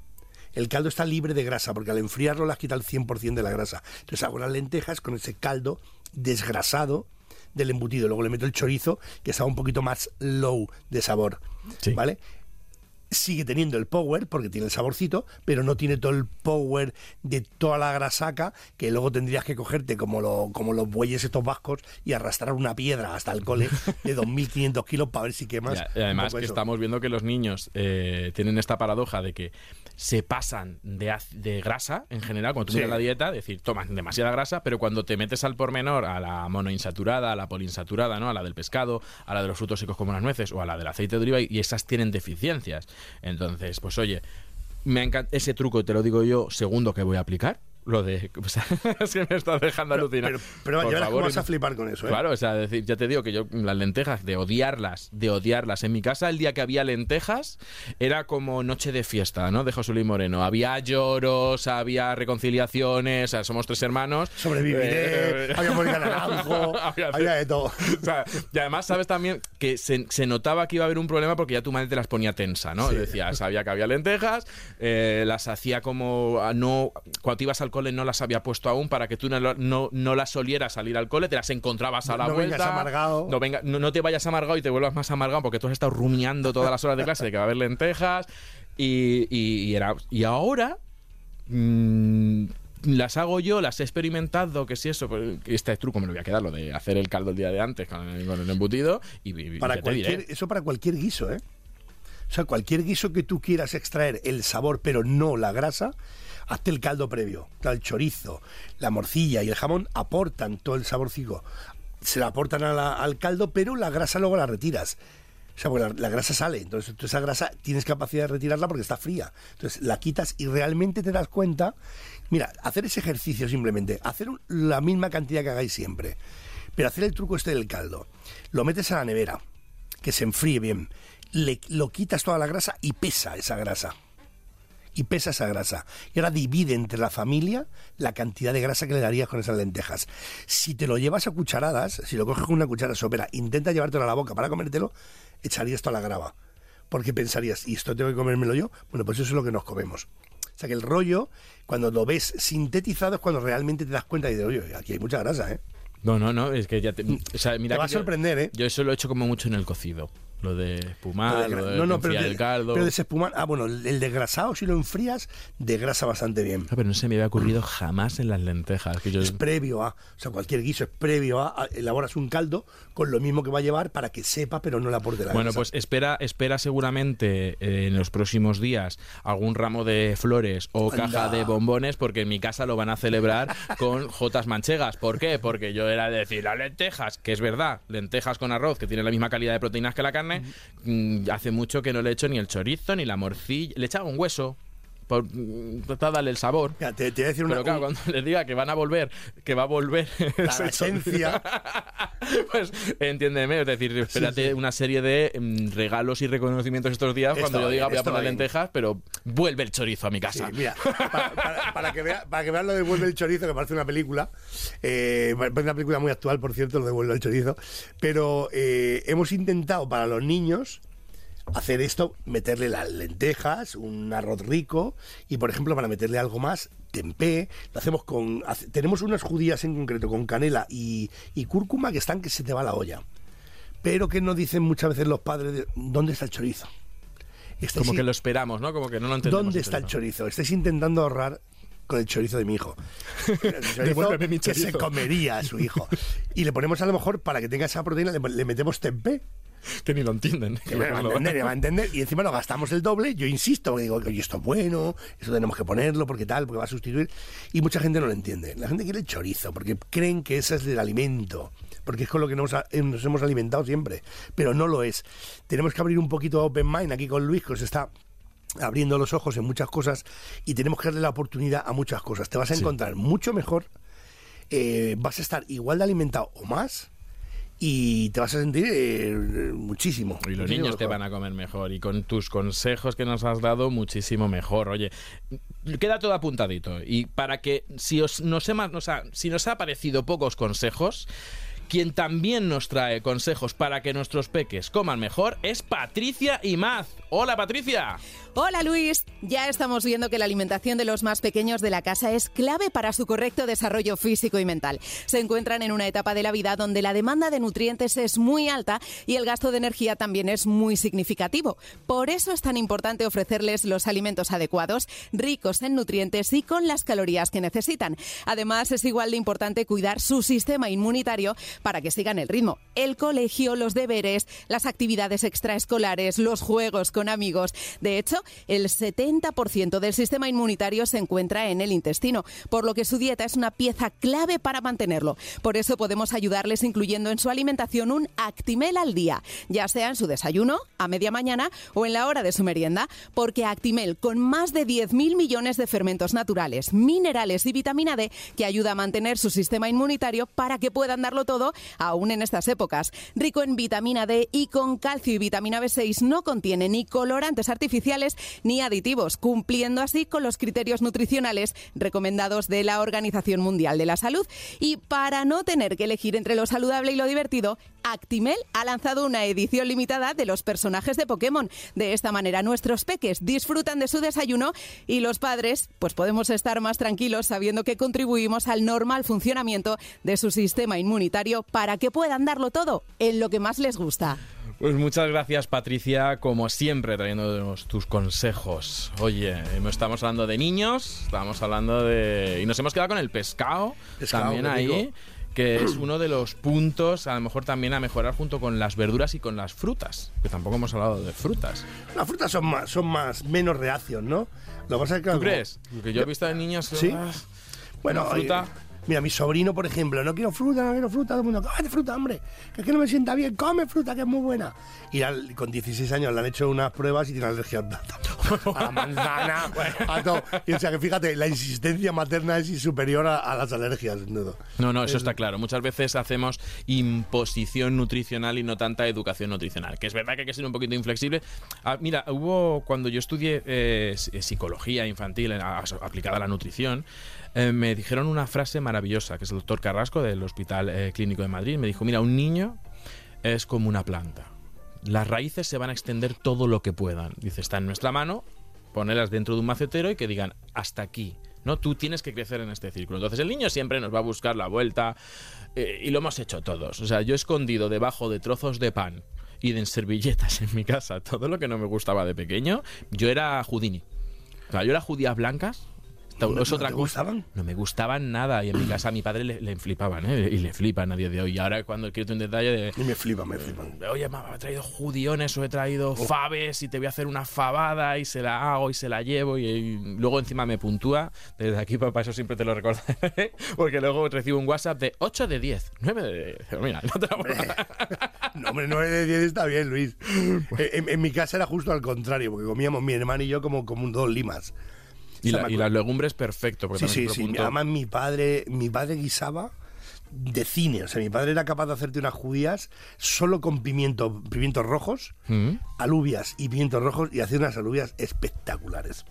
Speaker 4: El caldo está libre de grasa porque al enfriarlo le has quitado el 100% de la grasa. Entonces hago las lentejas con ese caldo desgrasado del embutido. Luego le meto el chorizo que está un poquito más low de sabor.
Speaker 2: Sí.
Speaker 4: ¿Vale? Sigue teniendo el power porque tiene el saborcito, pero no tiene todo el power de toda la grasaca que luego tendrías que cogerte como, lo- como los bueyes estos vascos y arrastrar una piedra hasta el cole de 2.500 kilos para ver si quemas.
Speaker 2: Ya, y además
Speaker 4: poco
Speaker 2: que
Speaker 4: eso.
Speaker 2: estamos viendo que los niños eh, tienen esta paradoja de que se pasan de, de grasa en general, cuando tú
Speaker 4: Sí.
Speaker 2: miras la dieta, es decir, toman demasiada grasa, pero cuando te metes al pormenor, a la monoinsaturada, a la poliinsaturada, ¿no? a la del pescado, a la de los frutos secos como las nueces o a la del aceite de oliva, y esas tienen deficiencias. Entonces, pues oye, me encanta ese truco, te lo digo yo, segundo que voy a aplicar. Lo de. o sea, es que me estás dejando alucinar.
Speaker 4: Pero, pero ya
Speaker 2: favor,
Speaker 4: vas a flipar con eso, ¿eh?
Speaker 2: Claro, o sea, decir, ya te digo que yo las lentejas, de odiarlas, de odiarlas. En mi casa, el día que había lentejas, era como noche de fiesta, ¿no? De José Luis Moreno. Había lloros, había reconciliaciones, o sea, somos tres hermanos.
Speaker 4: Sobreviviré,
Speaker 2: Eh,
Speaker 4: había Mónica Naranjo,
Speaker 2: había-
Speaker 4: había de todo.
Speaker 2: o sea, y además, sabes también que se, se notaba que iba a haber un problema porque ya tu madre te las ponía tensa, ¿no?
Speaker 4: Sí.
Speaker 2: Decía, sabía que había lentejas, eh, las hacía como no. Cuando te ibas al cole no las había puesto aún para que tú no, no, no las solieras salir al cole, te las encontrabas a la
Speaker 4: No
Speaker 2: vuelta.
Speaker 4: vengas amargado.
Speaker 2: No, venga, no, no te vayas amargado y te vuelvas más amargado porque tú has estado rumiando todas las horas de clase de que va a haber lentejas. Y, y- y era, y ahora. mm, las hago yo, las he experimentado, que si eso, pues, este truco me lo voy a quedar, lo de hacer el caldo el día de antes con, el- con el embutido y,
Speaker 4: Para
Speaker 2: diré.
Speaker 4: cualquier, eso para cualquier guiso, ¿eh? O sea, cualquier guiso que tú quieras extraer el sabor, pero no la grasa, hazte el caldo previo. El chorizo, la morcilla y el jamón aportan todo el saborcico. Se la aportan al caldo, pero la grasa luego la retiras. O sea, porque la, grasa sale, entonces tú esa grasa tienes capacidad de retirarla porque está fría. Entonces la quitas y realmente te das cuenta. Mira, hacer ese ejercicio simplemente, hacer la misma cantidad que hagáis siempre, pero hacer el truco este del caldo. Lo metes a la nevera, que se enfríe bien, le, lo quitas toda la grasa y pesa esa grasa. Y pesa esa grasa. Y ahora divide entre la familia la cantidad de grasa que le darías con esas lentejas. Si te lo llevas a cucharadas, si lo coges con una cuchara sopera, intenta llevártelo a la boca para comértelo, echarías toda la grava. Porque pensarías, ¿y esto tengo que comérmelo yo? Bueno, pues eso es lo que nos comemos. O sea que el rollo, cuando lo ves sintetizado, es cuando realmente te das cuenta y dices, oye, aquí hay mucha grasa, ¿eh?
Speaker 2: No, no, no, es que ya te. O sea, mira
Speaker 4: Te va a sorprender,
Speaker 2: yo,
Speaker 4: ¿eh?
Speaker 2: Yo eso lo he hecho como mucho en el cocido. Lo de espumar, lo de
Speaker 4: no, no, pero,
Speaker 2: el caldo.
Speaker 4: pero desespumar. Ah, bueno, el desgrasado, si lo enfrías, desgrasa bastante bien.
Speaker 2: Ah, pero no se me había ocurrido jamás en las lentejas. Que yo,
Speaker 4: Es previo a, o sea, cualquier guiso es previo a, a- elaboras un caldo con lo mismo que va a llevar para que sepa, pero no le aporte la
Speaker 2: Bueno,
Speaker 4: grasa.
Speaker 2: pues espera, espera seguramente eh, en los próximos días algún ramo de flores o
Speaker 4: Anda.
Speaker 2: caja de bombones, porque en mi casa lo van a celebrar con jotas manchegas. ¿Por qué? Porque yo era de decir las lentejas, que es verdad, lentejas con arroz, que tiene la misma calidad de proteínas que la carne. Mm, hace mucho que no le he hecho ni el chorizo ni la morcilla. Le echaba un hueso. Por, mm, para darle el sabor.
Speaker 4: Te, te voy a decir una,
Speaker 2: Pero claro,
Speaker 4: un-
Speaker 2: cuando les diga que van a volver, que va a volver
Speaker 4: la
Speaker 2: ese
Speaker 4: esencia.
Speaker 2: pues entiéndeme, es decir, espérate
Speaker 4: sí.
Speaker 2: una serie de mm, regalos y reconocimientos estos días
Speaker 4: Esto
Speaker 2: cuando yo diga voy a poner
Speaker 4: bien.
Speaker 2: lentejas, pero vuelve el chorizo a mi
Speaker 4: Sí,
Speaker 2: casa.
Speaker 4: mira, para, para- para que vea, para que vean lo de Vuelve el Chorizo, que parece una película, eh, parece una película muy actual, por cierto, lo de Vuelve el Chorizo, pero eh, hemos intentado para los niños hacer esto, meterle las lentejas, un arroz rico, y por ejemplo, para meterle algo más, tempé, lo hacemos con... hace- tenemos unas judías en concreto con canela y, y cúrcuma que están que se te va la olla. Pero que nos dicen muchas veces los padres, de, ¿dónde está el chorizo? Estáis
Speaker 2: Como que lo esperamos, ¿no? Como que no lo entendemos.
Speaker 4: ¿Dónde está el chorizo? Estáis intentando ahorrar con el chorizo de mi hijo. Chorizo
Speaker 2: mi
Speaker 4: que se comería a su hijo. Y le ponemos a lo mejor, para que tenga esa proteína, le, le metemos tempeh.
Speaker 2: Que ni lo entienden.
Speaker 4: Que le va a entender, le va a entender. Y encima lo gastamos el doble. Yo insisto, porque digo, oye, esto es bueno, esto tenemos que ponerlo, porque tal, porque va a sustituir. Y mucha gente no lo entiende. La gente quiere el chorizo, porque creen que ese es el alimento. Porque es con lo que nos, ha- nos hemos alimentado siempre. Pero no lo es. Tenemos que abrir un poquito Open Mind aquí con Luis, que os está abriendo los ojos en muchas cosas y tenemos que darle la oportunidad a muchas cosas. Te vas a encontrar mucho mejor, eh, vas a estar igual de alimentado o más y te vas a sentir eh, muchísimo.
Speaker 2: Y los
Speaker 4: muchísimo
Speaker 2: niños te van a comer mejor. Y con tus consejos que nos has dado, muchísimo mejor. Oye, queda todo apuntadito. Y para que, si, os, nos, nos ha, si nos ha parecido pocos consejos, quien también nos trae consejos para que nuestros peques coman mejor es Patricia Imaz. Hola, Patricia.
Speaker 5: Hola Luis, ya estamos viendo que la alimentación de los más pequeños de la casa es clave para su correcto desarrollo físico y mental. Se encuentran en una etapa de la vida donde la demanda de nutrientes es muy alta y el gasto de energía también es muy significativo. Por eso es tan importante ofrecerles los alimentos adecuados, ricos en nutrientes y con las calorías que necesitan. Además, es igual de importante cuidar su sistema inmunitario para que sigan el ritmo. El colegio, los deberes, las actividades extraescolares, los juegos con amigos. De hecho, el 70% del sistema inmunitario se encuentra en el intestino, por lo que su dieta es una pieza clave para mantenerlo. Por eso podemos ayudarles incluyendo en su alimentación un Actimel al día, ya sea en su desayuno, a media mañana o en la hora de su merienda, porque Actimel, con más de 10.000 millones de fermentos naturales, minerales y vitamina D, que ayuda a mantener su sistema inmunitario para que puedan darlo todo aún en estas épocas. Rico en vitamina D y con calcio y vitamina B6 no contiene ni colorantes artificiales ni aditivos, cumpliendo así con los criterios nutricionales recomendados de la Organización Mundial de la Salud. Y para no tener que elegir entre lo saludable y lo divertido, Actimel ha lanzado una edición limitada de los personajes de Pokémon. De esta manera nuestros peques disfrutan de su desayuno y los padres pues podemos estar más tranquilos sabiendo que contribuimos al normal funcionamiento de su sistema inmunitario para que puedan darlo todo en lo que más les gusta.
Speaker 2: Pues muchas gracias, Patricia, como siempre, trayéndonos tus consejos. Oye, estamos hablando de niños, estamos hablando de... Y nos hemos quedado con el pescado,
Speaker 4: Pescado,
Speaker 2: también ahí, que es uno de los puntos, a lo mejor también a mejorar junto con las verduras y con las frutas, que tampoco hemos hablado de frutas.
Speaker 4: Las frutas son más, son más, menos reacios, ¿no? Lo que pasa es que
Speaker 2: ¿Tú crees? Porque yo he visto de niños...
Speaker 4: Sí.
Speaker 2: ah,
Speaker 4: Bueno,
Speaker 2: fruta...
Speaker 4: Mira, mi sobrino, por ejemplo, no quiero fruta, no quiero fruta, todo el mundo, cómete fruta, hombre, que es que no me sienta bien, come fruta, que es muy buena. Y al- con 16 años le han hecho unas pruebas y tiene alergia a la manzana, a todo. Y o sea que fíjate, la insistencia materna es superior a, a las alergias, sin duda.
Speaker 2: No, no, eso está claro. Muchas veces hacemos imposición nutricional y no tanta educación nutricional. Que es verdad que hay que ser un poquito inflexible. Ah, mira, hubo cuando yo estudié eh, psicología infantil en- a- aplicada a la nutrición, eh, me dijeron una frase maravillosa, que es el doctor Carrasco del Hospital eh, Clínico de Madrid. Me dijo, mira, un niño es como una planta. Las raíces se van a extender todo lo que puedan. Dice, está en nuestra mano, ponerlas dentro de un macetero y que digan, hasta aquí. ¿no? Tú tienes que crecer en este círculo. Entonces el niño siempre nos va a buscar la vuelta eh, y lo hemos hecho todos. O sea, yo escondido debajo de trozos de pan y de servilletas en mi casa todo lo que no me gustaba de pequeño. Yo era Houdini. O sea, yo era judías blancas.
Speaker 4: ¿No-
Speaker 2: es
Speaker 4: no
Speaker 2: otra
Speaker 4: te
Speaker 2: cosa.
Speaker 4: gustaban?
Speaker 2: No me gustaban nada. Y en mi casa a mi padre le, le flipaban, ¿eh? Y le flipan a día de hoy. Y ahora cuando quiero un detalle de...
Speaker 4: Y me flipan, me flipan.
Speaker 2: Oye, mamá, he traído judiones o he traído faves y te voy a hacer una fabada y se la hago y se la llevo y, y luego encima me puntúa. Desde aquí, papá, eso siempre te lo recordaré. Porque luego recibo un WhatsApp de 8 de 10, 9 de 10. Mira, no te lo
Speaker 4: No, hombre, 9 de 10 está bien, Luis. Eh, En, en mi casa era justo al contrario, porque comíamos mi hermano y yo como, como un dos limas.
Speaker 2: Y, la- y las legumbres, perfecto. Porque
Speaker 4: Sí, sí, sí. Además, mi padre, mi padre guisaba de cine. O sea, mi padre era capaz de hacerte unas judías solo con pimiento, pimientos rojos,
Speaker 2: Mm.
Speaker 4: alubias y pimientos rojos y hacía unas alubias espectaculares.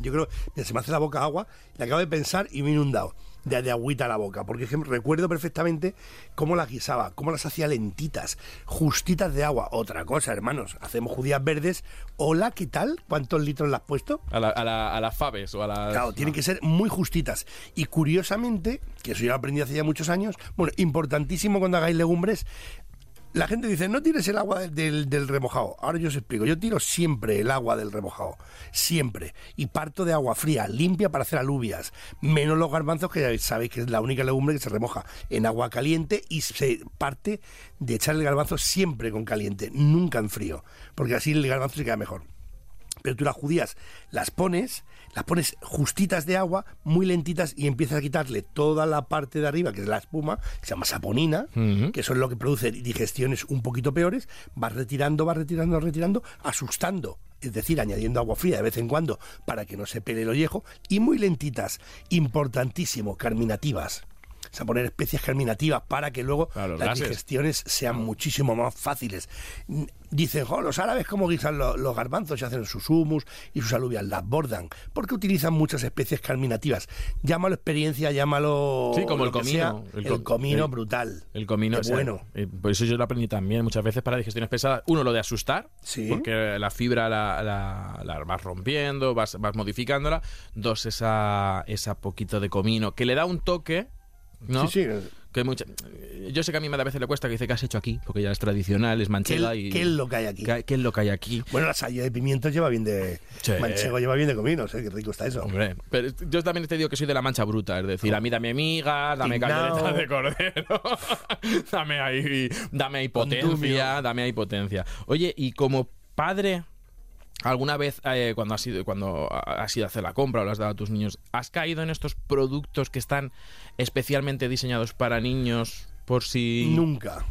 Speaker 4: Yo creo, mira, se me hace la boca agua, le acabo de pensar y me he inundado de, de agüita a la boca, porque es que recuerdo perfectamente cómo las guisaba, cómo las hacía lentitas, justitas de agua. Otra cosa, hermanos, hacemos judías verdes. Hola, ¿qué tal? ¿Cuántos litros le has puesto?
Speaker 2: A, la- a la- a las faves o a las...
Speaker 4: Claro, tienen que ser muy justitas. Y curiosamente, que eso ya lo aprendí hace ya muchos años, bueno, importantísimo cuando hagáis legumbres, la gente dice, no tires el agua del, del- remojado. Ahora yo os explico, yo tiro siempre el agua del remojado, siempre. Y parto de agua fría, limpia para hacer alubias. Menos los garbanzos, que sabéis que es la única legumbre que se remoja en agua caliente y se parte de echar el garbanzo siempre con caliente, nunca en frío, porque así el garbanzo se queda mejor pero tú las judías las pones, las pones justitas de agua, muy lentitas, y empiezas a quitarle toda la parte de arriba, que es la espuma, que se llama saponina, que eso es lo que produce digestiones un poquito peores, vas retirando, vas retirando, vas retirando, asustando, es decir, añadiendo agua fría de vez en cuando para que no se pele el ollejo, y muy lentitas, importantísimo, carminativas. O sea, poner especias germinativas para que luego
Speaker 2: Claro,
Speaker 4: las
Speaker 2: gases.
Speaker 4: digestiones sean muchísimo más fáciles. Dicen, "Jo, los árabes cómo guisan lo- los, garbanzos y hacen sus humus y sus alubias, las bordan, porque utilizan muchas especies germinativas. Llámalo experiencia, llámalo
Speaker 2: Sí, como el comino.
Speaker 4: sea,
Speaker 2: El
Speaker 4: el,
Speaker 2: com-
Speaker 4: comino
Speaker 2: el-
Speaker 4: brutal.
Speaker 2: El comino, o sea,
Speaker 4: bueno.
Speaker 2: eh, por eso yo lo aprendí también muchas veces para digestiones pesadas. Uno, lo de asustar,
Speaker 4: Sí.
Speaker 2: porque la fibra la, la- la vas rompiendo, vas, vas modificándola. Dos, esa, esa poquito de comino, que le da un toque, ¿no?
Speaker 4: Sí, sí.
Speaker 2: Que mucha- yo sé que a mí me da a veces le cuesta que dice que has hecho aquí, porque ya es tradicional, es
Speaker 4: ¿Qué,
Speaker 2: manchega y...
Speaker 4: qué es lo que hay aquí?
Speaker 2: ¿Qué, qué es lo que hay aquí?
Speaker 4: Bueno, la salida de pimientos lleva bien de...
Speaker 2: Sí.
Speaker 4: Manchego lleva bien de cominos, ¿eh? Qué rico está eso.
Speaker 2: Hombre, pero yo también te digo que soy de la mancha bruta, es decir, a mí dame miga, dame caldereta de cordero, dame ahí, dame ahí potencia, dame ahí potencia. Oye, y como padre, alguna vez eh, cuando has ido cuando has ido a hacer la compra o lo has dado a tus niños, has caído en estos productos que están especialmente diseñados para niños por si
Speaker 4: Nunca.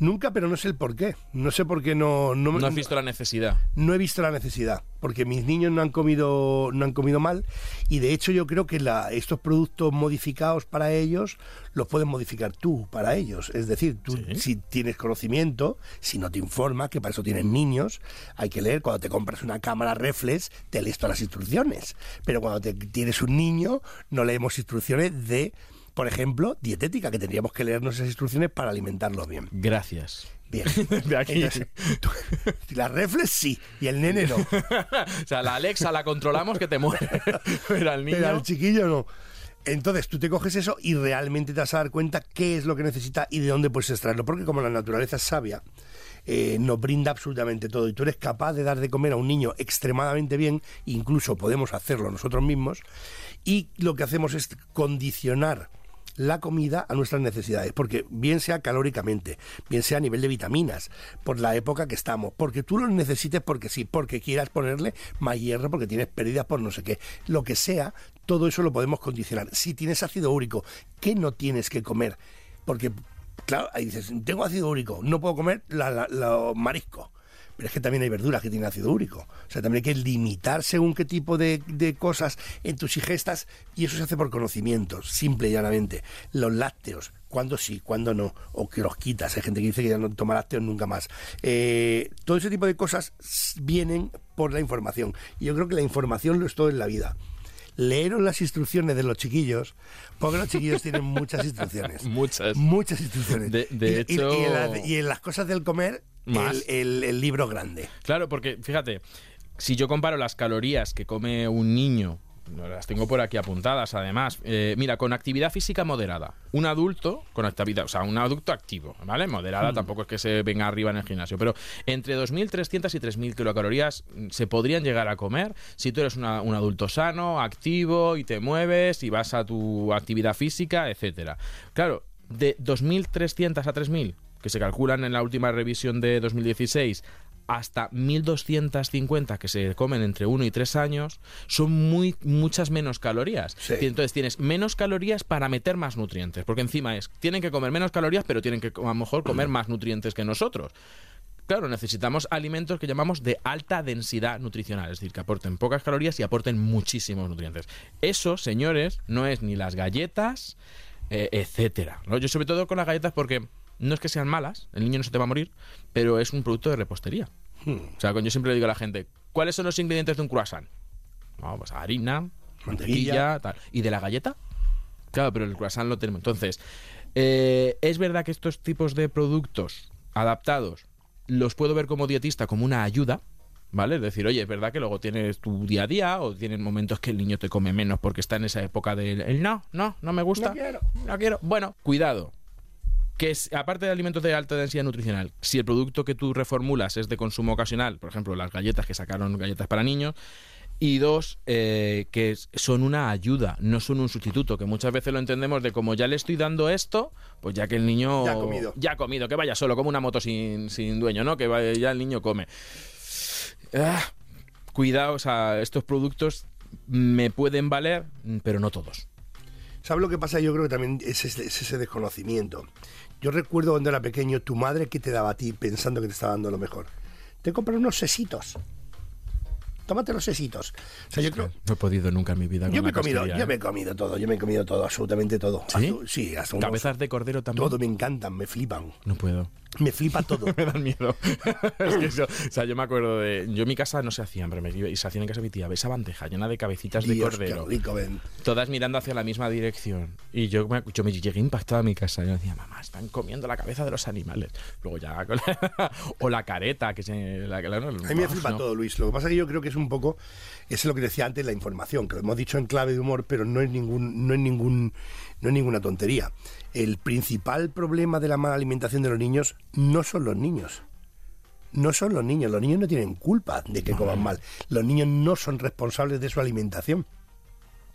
Speaker 4: Nunca, pero no sé el por qué. No sé por qué no... No, me-
Speaker 2: no has visto la necesidad?
Speaker 4: no he visto la necesidad, porque mis niños no han comido, no han comido mal y de hecho yo creo que la- estos productos modificados para ellos los puedes modificar tú para ellos. Es decir, tú
Speaker 2: Sí.
Speaker 4: si tienes conocimiento, si no te informa, que para eso tienes niños, hay que leer. Cuando te compras una cámara reflex, te lees todas las instrucciones. Pero cuando te- tienes un niño, no leemos instrucciones de, por ejemplo, dietética, que tendríamos que leernos esas instrucciones para alimentarlos bien.
Speaker 2: Gracias.
Speaker 4: Bien.
Speaker 2: De aquí.
Speaker 4: Entonces, tú- la reflex sí, y el nene no.
Speaker 2: o sea, la Alexa la controlamos que te muere. Pero al niño...
Speaker 4: Pero al chiquillo no. Entonces tú te coges eso y realmente te vas a dar cuenta qué es lo que necesita y de dónde puedes extraerlo. Porque como la naturaleza es sabia, eh, nos brinda absolutamente todo. Y tú eres capaz de dar de comer a un niño extremadamente bien, incluso podemos hacerlo nosotros mismos. Y lo que hacemos es condicionar la comida a nuestras necesidades, porque bien sea calóricamente, bien sea a nivel de vitaminas, por la época que estamos, porque tú lo necesites porque sí, porque quieras ponerle más hierro, porque tienes pérdidas por no sé qué, lo que sea, todo eso lo podemos condicionar. Si tienes ácido úrico, ¿qué no tienes que comer? Porque, claro, ahí dices, tengo ácido úrico, no puedo comer los mariscos. Pero es que también hay verduras que tienen ácido úrico. O sea, también hay que limitar según qué tipo de, de cosas en tus ingestas y eso se hace por conocimiento, simple y llanamente. Los lácteos, cuándo sí, cuándo no, o que los quitas. Hay gente que dice que ya no toma lácteos nunca más. Eh, todo ese tipo de cosas vienen por la información. Y yo creo que la información lo es todo en la vida. Leeros las instrucciones de los chiquillos, porque los chiquillos tienen muchas instrucciones.
Speaker 2: Muchas.
Speaker 4: Muchas instrucciones.
Speaker 2: De- de
Speaker 4: Y- y-
Speaker 2: hecho-
Speaker 4: y en las- y en las cosas del comer. El, el- el libro grande.
Speaker 2: Claro, porque fíjate, si yo comparo las calorías que come un niño, no, las tengo por aquí apuntadas además, eh, mira, con actividad física moderada, un adulto con actividad, o sea, un adulto activo, ¿vale? Moderada, tampoco es que se venga arriba en el gimnasio, pero entre 2.300 y 3.000 kilocalorías mm, se podrían llegar a comer si tú eres una- un adulto sano, activo y te mueves y vas a tu actividad física, etcétera. Claro, de 2.300 a 3.000, que se calculan en la última revisión de 2016, hasta 1250 que se comen entre 1 y 3 años, son muy muchas menos calorías.
Speaker 4: Sí.
Speaker 2: Entonces tienes menos calorías para meter más nutrientes, porque encima es, tienen que comer menos calorías, pero tienen que a lo mejor comer más nutrientes que nosotros. Claro, necesitamos alimentos que llamamos de alta densidad nutricional, es decir, que aporten pocas calorías y aporten muchísimos nutrientes. Eso, señores, no es ni las galletas, eh, etcétera. ¿no? Yo sobre todo con las galletas porque no es que sean malas, el niño no se te va a morir, pero es un producto de repostería. O sea, yo siempre le digo a la gente, ¿cuáles son los ingredientes de un croissant? No, pues harina, mantequilla, tal. ¿Y de la galleta? Claro, pero el croissant lo tenemos. Entonces, eh, es verdad que estos tipos de productos adaptados los puedo ver como dietista como una ayuda, ¿vale? Es decir, oye, es verdad que luego tienes tu día a día o tienen momentos que el niño te come menos porque está en esa época del el no, no, no me gusta.
Speaker 4: No quiero.
Speaker 2: No quiero. Bueno, cuidado. Que es, aparte de alimentos de alta densidad nutricional, si el producto que tú reformulas es de consumo ocasional, por ejemplo, las galletas que sacaron galletas para niños, y dos, eh, que son una ayuda, no son un sustituto, que muchas veces lo entendemos de como ya le estoy dando esto, pues ya que el niño
Speaker 4: Ya ha comido.
Speaker 2: ya ha comido, que vaya solo, como una moto sin, sin dueño, ¿no? Que vaya- ya el niño come. Ah, cuidado, o sea, estos productos me pueden valer, pero no todos.
Speaker 4: ¿Sabes lo que pasa? Yo creo que también es ese, es ese desconocimiento. Yo recuerdo cuando era pequeño, tu madre, ¿qué te daba a ti pensando que te estaba dando lo mejor? Te compras unos sesitos. tómate los sesitos. O sea, yo creo...
Speaker 2: No he podido nunca en mi vida.
Speaker 4: Yo
Speaker 2: con
Speaker 4: me, he comido, yo
Speaker 2: ¿eh?
Speaker 4: me he comido todo, yo me he comido todo, absolutamente todo.
Speaker 2: ¿Sí?
Speaker 4: Hasta- sí, hasta unos-
Speaker 2: Cabezas de cordero también.
Speaker 4: Todo me encantan, me flipan.
Speaker 2: No puedo.
Speaker 4: Me flipa todo.
Speaker 2: me dan miedo. es que eso, o sea, yo me acuerdo de. Yo en mi casa no se hacían, pero me se hacían en casa de mi tía. Esa bandeja llena de cabecitas de
Speaker 4: Dios,
Speaker 2: cordero.
Speaker 4: qué rico, ven.
Speaker 2: Todas mirando hacia la misma dirección. Y yo me, yo me llegué impactado a mi casa. Yo decía, mamá, están comiendo la cabeza de los animales. Luego ya. con la- o la careta, que se. La, la- no,
Speaker 4: A mí me flipa
Speaker 2: no.
Speaker 4: todo, Luis. Lo que pasa es que yo creo que es un poco, es lo que decía antes, la información, que lo hemos dicho en clave de humor, pero no es ningún, no es ningún, no es ninguna tontería. El principal problema de la mala alimentación de los niños no son los niños. No son los niños. Los niños no tienen culpa de que coman mal. Los niños no son responsables de su alimentación.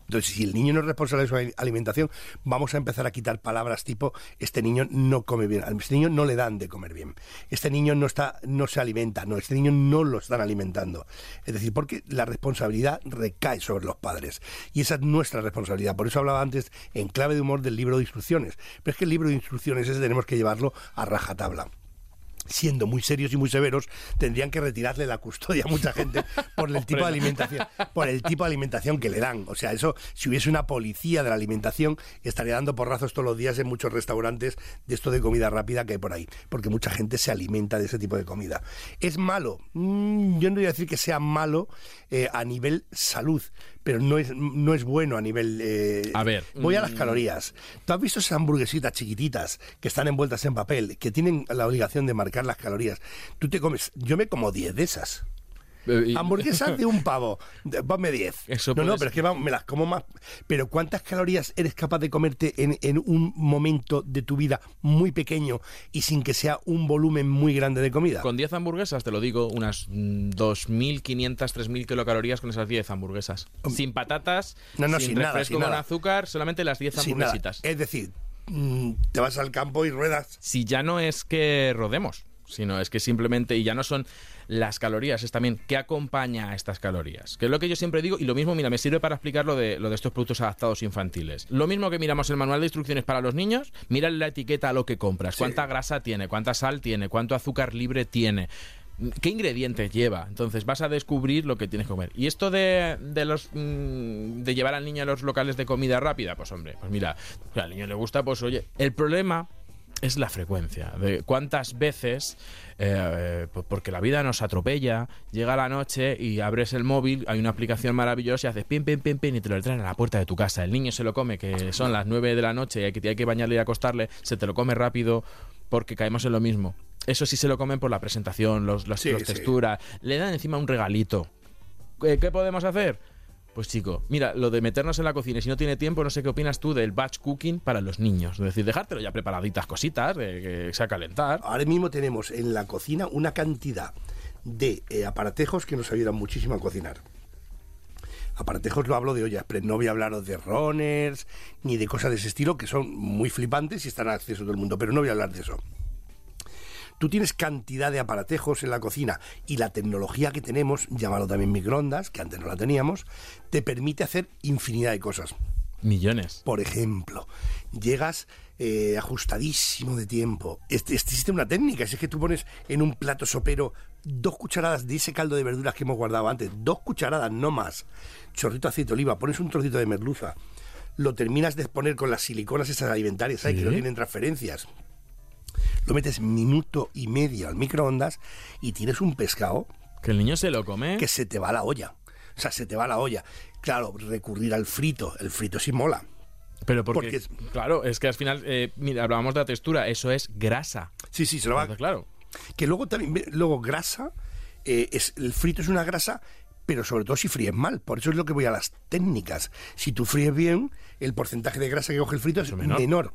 Speaker 4: Entonces, si el niño no es responsable de su ali- alimentación, vamos a empezar a quitar palabras tipo este niño no come bien, a este niño no le dan de comer bien, este niño no está, no se alimenta, no, este niño no lo están alimentando. Es decir, porque la responsabilidad recae sobre los padres. Y esa es nuestra responsabilidad. Por eso hablaba antes en clave de humor del libro de instrucciones. Pero es que el libro de instrucciones ese tenemos que llevarlo a rajatabla siendo muy serios y muy severos, tendrían que retirarle la custodia a mucha gente por el tipo de alimentación, por el tipo de alimentación que le dan. O sea, eso, si hubiese una policía de la alimentación, estaría dando porrazos todos los días en muchos restaurantes de esto de comida rápida que hay por ahí, porque mucha gente se alimenta de ese tipo de comida. ¿Es malo? Mm, yo no voy a decir que sea malo eh, a nivel salud, pero no es, no es bueno a nivel... eh,
Speaker 2: A ver,
Speaker 4: Voy a las
Speaker 2: mm.
Speaker 4: calorías. ¿Tú has visto esas hamburguesitas chiquititas que están envueltas en papel, que tienen la obligación de marcar las calorías? Tú te comes, yo me como 10 de esas.
Speaker 2: Eh, y-
Speaker 4: Hamburguesas de un pavo, ponme 10.
Speaker 2: Eso
Speaker 4: no, no, pero es que me las como más. Pero ¿cuántas calorías eres capaz de comerte en, en un momento de tu vida muy pequeño y sin que sea un volumen muy grande de comida?
Speaker 2: Con 10 hamburguesas, te lo digo, unas mm, 2.500, 3.000 kilocalorías con esas 10 hamburguesas. Sin patatas,
Speaker 4: No, no,
Speaker 2: sin,
Speaker 4: sin nada,
Speaker 2: refresco
Speaker 4: sin
Speaker 2: con
Speaker 4: nada.
Speaker 2: azúcar, solamente las 10
Speaker 4: Sin nada.
Speaker 2: hamburguesitas.
Speaker 4: Es decir, mm, te vas al campo y ruedas.
Speaker 2: Si ya no es que rodemos, sino es que simplemente, y ya no son las calorías, es también qué acompaña a estas calorías. Que es lo que yo siempre digo, y lo mismo, mira, me sirve para explicar lo de, lo de estos productos adaptados infantiles. Lo mismo que miramos el manual de instrucciones para los niños, mira la etiqueta a lo que compras, cuánta grasa tiene, cuánta sal tiene, cuánto azúcar libre tiene. ¿Qué ingredientes lleva? Entonces vas a descubrir lo que tienes que comer. Y esto de, de los mm, de llevar al niño a los locales de comida rápida, pues hombre, pues mira, si al niño le gusta, pues oye, el problema es la frecuencia, de cuántas veces, eh, pues porque la vida nos atropella, llega la noche y abres el móvil, hay una aplicación maravillosa y haces pin, pin, pin, pin y te lo traen a la puerta de tu casa. El niño se lo come, que son las 9 de la noche y hay que, hay que bañarle y acostarle, se te lo come rápido porque caemos en lo mismo. Eso sí se lo comen por la presentación, los, las
Speaker 4: Sí,
Speaker 2: los
Speaker 4: sí.
Speaker 2: texturas, le dan encima un regalito. ¿Qué, qué podemos hacer? Pues chico, mira, lo de meternos en la cocina y si no tiene tiempo, no sé qué opinas tú del batch cooking para los niños. Es decir, dejártelo ya preparaditas cositas, de que sea calentar.
Speaker 4: Ahora mismo tenemos en la cocina una cantidad de eh, aparatejos que nos ayudan muchísimo a cocinar. Aparatejos lo hablo de ollas, pero no voy a hablaros de runners ni de cosas de ese estilo que son muy flipantes y están a acceso a todo el mundo, pero no voy a hablar de eso. Tú tienes cantidad de aparatejos en la cocina y la tecnología que tenemos, llámalo también microondas, que antes no la teníamos, te permite hacer infinidad de cosas.
Speaker 2: Millones.
Speaker 4: Por ejemplo, llegas eh, ajustadísimo de tiempo. Este, este existe una técnica, si es que tú pones en un plato sopero dos cucharadas de ese caldo de verduras que hemos guardado antes, dos cucharadas, no más, chorrito de aceite de oliva, pones un trocito de merluza, lo terminas de poner con las siliconas esas alimentarias, ¿sabes? Que no tienen transferencias. Lo metes minuto y medio al microondas y tienes un pescado
Speaker 2: Que el niño se lo come.
Speaker 4: que se te va la olla. O sea, se te va la olla. Claro, recurrir al frito. El frito sí mola.
Speaker 2: Pero porque,
Speaker 4: porque es-
Speaker 2: claro, es que al final, eh, mira, hablábamos de la textura, eso es grasa.
Speaker 4: Sí, sí, se lo va.
Speaker 2: Claro.
Speaker 4: Que luego también, luego grasa, eh, es, el frito es una grasa, pero sobre todo si fríes mal. Por eso es lo que voy a las técnicas. Si tú fríes bien, el porcentaje de grasa que coge el frito es
Speaker 2: menor.
Speaker 4: menor.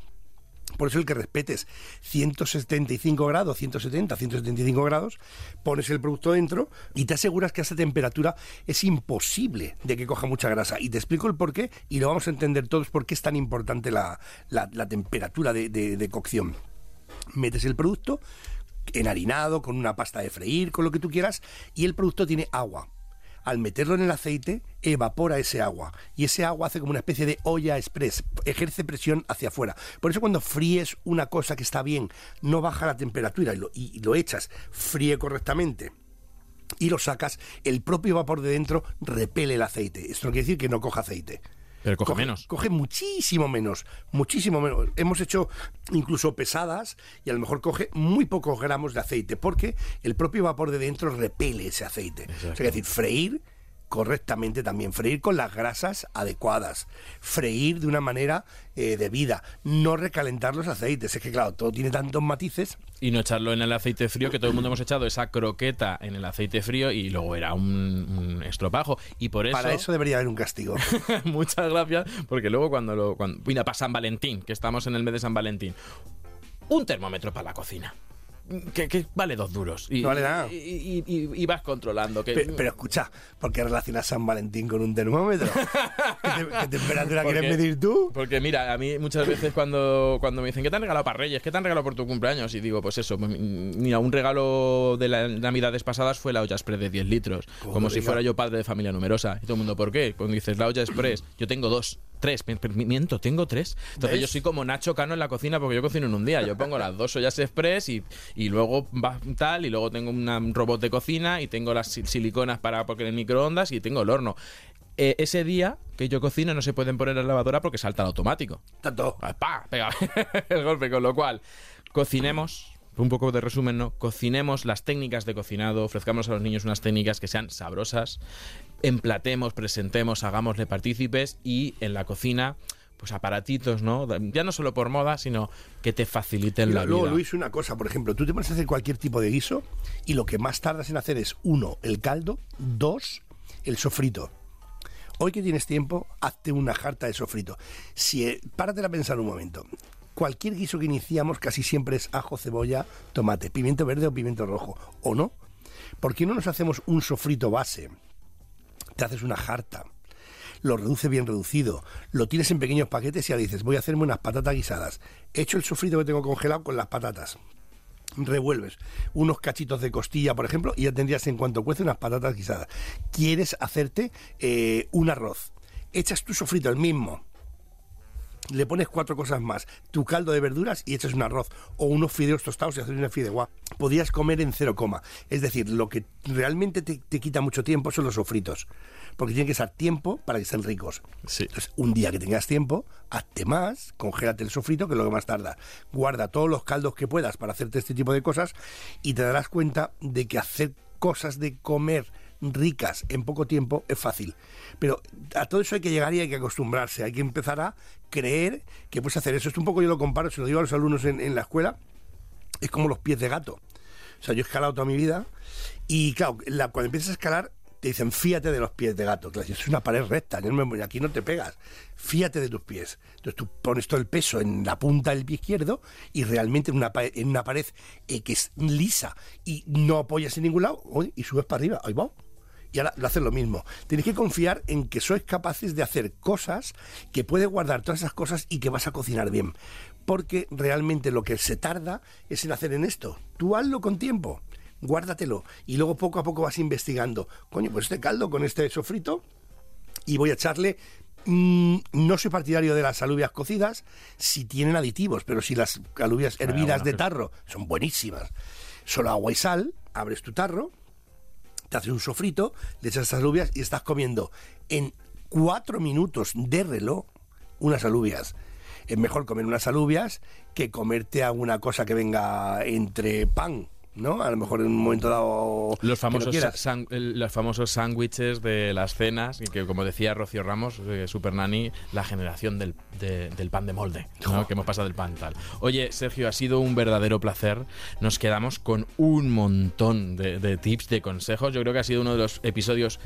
Speaker 4: Por eso el que respetes 175 grados, 170, 175 grados, pones el producto dentro y te aseguras que a esa temperatura es imposible de que coja mucha grasa. Y te explico el por qué y lo vamos a entender todos por qué es tan importante la, la- temperatura de- de- de cocción metes el producto enharinado, con una pasta de freír, con lo que tú quieras, y el producto tiene agua. Al meterlo en el aceite, evapora ese agua. Y ese agua hace como una especie de olla express, ejerce presión hacia afuera. Por eso cuando fríes una cosa que está bien, no baja la temperatura y lo, echas, fríe correctamente y lo sacas, el propio vapor de dentro repele el aceite. Esto no quiere decir que no coja aceite.
Speaker 2: Pero coge, menos.
Speaker 4: Coge muchísimo menos, muchísimo menos. Hemos hecho incluso pesadas y a lo mejor coge muy pocos gramos de aceite porque el propio vapor de dentro repele ese aceite. O sea, es decir, freír correctamente también, freír con las grasas adecuadas, freír de una manera eh, debida, no recalentar los aceites. Es que, claro, todo tiene tantos matices.
Speaker 2: Y no echarlo en el aceite frío, que todo el mundo hemos echado esa croqueta en el aceite frío y luego era un, estropajo. Y por eso.
Speaker 4: Para eso debería haber un castigo.
Speaker 2: muchas gracias, porque luego cuando lo. Cuando, mira, para San Valentín, que estamos en el mes de San Valentín, un termómetro para la cocina que, vale dos duros.
Speaker 4: Y, vale nada.
Speaker 2: Y, vas controlando. Que...
Speaker 4: Pero, escucha, ¿por qué relacionas San Valentín con un termómetro? ¿Qué, temperatura quieres medir tú?
Speaker 2: Porque mira, a mí muchas veces cuando, cuando me dicen, ¿qué te han regalado para Reyes? ¿Qué te han regalado por tu cumpleaños? Y digo, pues eso, pues, mira, un regalo de las navidades pasadas fue la olla express de 10 litros. como si fuera yo padre de familia numerosa. Y todo el mundo, ¿por qué? Cuando dices la olla express, yo tengo dos. Tres, miento, tengo tres. Entonces yo soy como Nacho Cano en la cocina porque yo cocino en un día. Yo pongo las dos ollas express y, y luego va tal, y luego tengo un robot de cocina y tengo las siliconas para porque en el microondas y tengo el horno. Eh, ese día que yo cocino no se pueden poner en la lavadora porque salta el automático.
Speaker 4: Tanto.
Speaker 2: Ah, ¡Pah! Pega el golpe, con lo cual cocinemos un poco de resumen, ¿no? Cocinemos las técnicas de cocinado, ofrezcamos a los niños unas técnicas que sean sabrosas, emplatemos, presentemos, hagámosle partícipes y en la cocina pues aparatitos, ¿no? Ya no solo por moda, sino que te faciliten la
Speaker 4: luego,
Speaker 2: vida.
Speaker 4: Luis, una cosa, por ejemplo, tú te pones a hacer cualquier tipo de guiso y lo que más tardas en hacer es, uno, el caldo, dos, el sofrito. Hoy que tienes tiempo, hazte una jarta de sofrito. Si, eh, párate a pensar un momento cualquier guiso que iniciamos casi siempre es ajo, cebolla, tomate, pimiento verde o pimiento rojo, ¿o no? ¿Por qué no nos hacemos un sofrito base? Te haces una jarta, lo reduce bien reducido, lo tienes en pequeños paquetes y ya dices, voy a hacerme unas patatas guisadas. He hecho el sofrito que tengo congelado con las patatas. Revuelves unos cachitos de costilla, por ejemplo, y ya tendrías en cuanto cuece unas patatas guisadas. Quieres hacerte eh, un arroz. Echas tu sofrito el mismo, le pones cuatro cosas más, tu caldo de verduras y echas un arroz o unos fideos tostados y haces una fideuá. Podrías comer en cero coma. Es decir, lo que realmente te, quita mucho tiempo son los sofritos, porque tiene que ser tiempo para que estén ricos. Entonces, un día que tengas tiempo, hazte más, congélate el sofrito, que es lo que más tarda. Guarda todos los caldos que puedas para hacerte este tipo de cosas y te darás cuenta de que hacer cosas de comer ricas en poco tiempo es fácil. Pero a todo eso hay que llegar y hay que acostumbrarse. Hay que empezar a creer que puedes hacer eso. Esto un poco yo lo comparo, se lo digo a los alumnos en, la escuela, es como los pies de gato. O sea, yo he escalado toda mi vida y claro, cuando empiezas a escalar te dicen fíate de los pies de gato. Claro, es una pared recta, aquí no te pegas. Fíate de tus pies. Entonces tú pones todo el peso en la punta del pie izquierdo y realmente en una, en una pared eh, que es lisa y no apoyas en ningún lado y subes para arriba. Ahí va y ahora lo hacen lo mismo. Tienes que confiar en que sois capaces de hacer cosas que puedes guardar todas esas cosas y que vas a cocinar bien. Porque realmente lo que se tarda es en hacer en esto. Tú hazlo con tiempo, guárdatelo y luego poco a poco vas investigando. Coño, pues este caldo con este sofrito y voy a echarle mm, no soy partidario de las alubias cocidas si tienen aditivos, pero si las alubias hervidas de tarro son buenísimas. Solo agua y sal, abres tu tarro, te haces un sofrito, le echas estas alubias y estás comiendo en cuatro minutos de reloj unas alubias. Es mejor comer unas alubias que comerte alguna cosa que venga entre pan ¿no? A lo mejor en un momento dado.
Speaker 2: Los famosos, los famosos sándwiches de las cenas, y que como decía Rocío Ramos, eh, Super Nani, la generación del, del pan de molde, que hemos pasado del pan tal. Oye, Sergio, ha sido un verdadero placer. Nos quedamos con un montón de, de tips, de consejos. Yo creo que ha sido uno de los episodios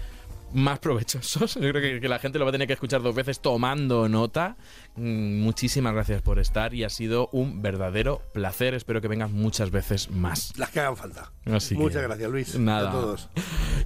Speaker 2: más provechosos. Yo creo que, la gente lo va a tener que escuchar dos veces tomando nota. Mm, muchísimas gracias por estar y ha sido un verdadero placer. Espero que vengas muchas veces más.
Speaker 4: Las que hagan falta.
Speaker 2: Muchas
Speaker 4: gracias, Luis.
Speaker 2: Nada.
Speaker 4: A todos.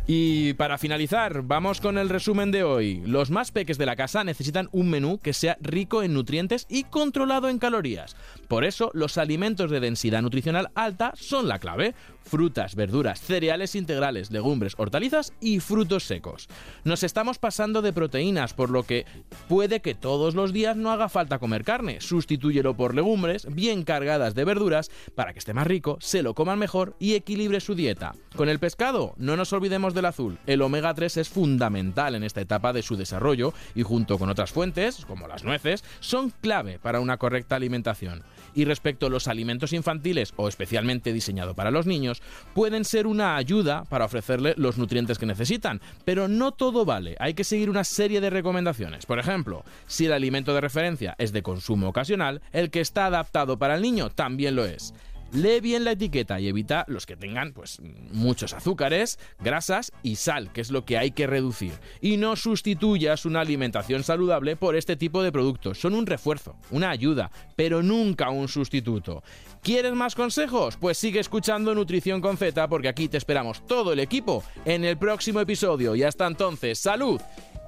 Speaker 2: Y para finalizar, vamos con el resumen de hoy. Los más peques de la casa necesitan un menú que sea rico en nutrientes y controlado en calorías. Por eso, los alimentos de densidad nutricional alta son la clave. Frutas, verduras, cereales integrales, legumbres, hortalizas y frutos secos. Nos estamos pasando de proteínas, por lo que puede que todos los días no haga falta comer carne. Sustitúyelo por legumbres bien cargadas de verduras para que esté más rico, se lo coman mejor y equilibre su dieta. Con el pescado, no nos olvidemos del azul. El omega 3 es fundamental en esta etapa de su desarrollo y junto con otras fuentes, como las nueces, son clave para una correcta alimentación. Y respecto a los alimentos infantiles o especialmente diseñados para los niños, pueden ser una ayuda para ofrecerle los nutrientes que necesitan, pero no todo vale, hay que seguir una serie de recomendaciones. Por ejemplo, si el alimento de referencia es de consumo ocasional, el que está adaptado para el niño también lo es. Lee bien la etiqueta y evita los que tengan pues muchos azúcares, grasas y sal, que es lo que hay que reducir. Y no sustituyas una alimentación saludable por este tipo de productos. Son un refuerzo, una ayuda, pero nunca un sustituto. ¿Quieres más consejos? Pues sigue escuchando Nutrición con Z porque aquí te esperamos todo el equipo en el próximo episodio. Y hasta entonces, salud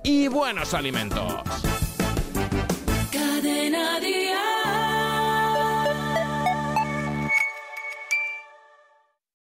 Speaker 2: y buenos alimentos.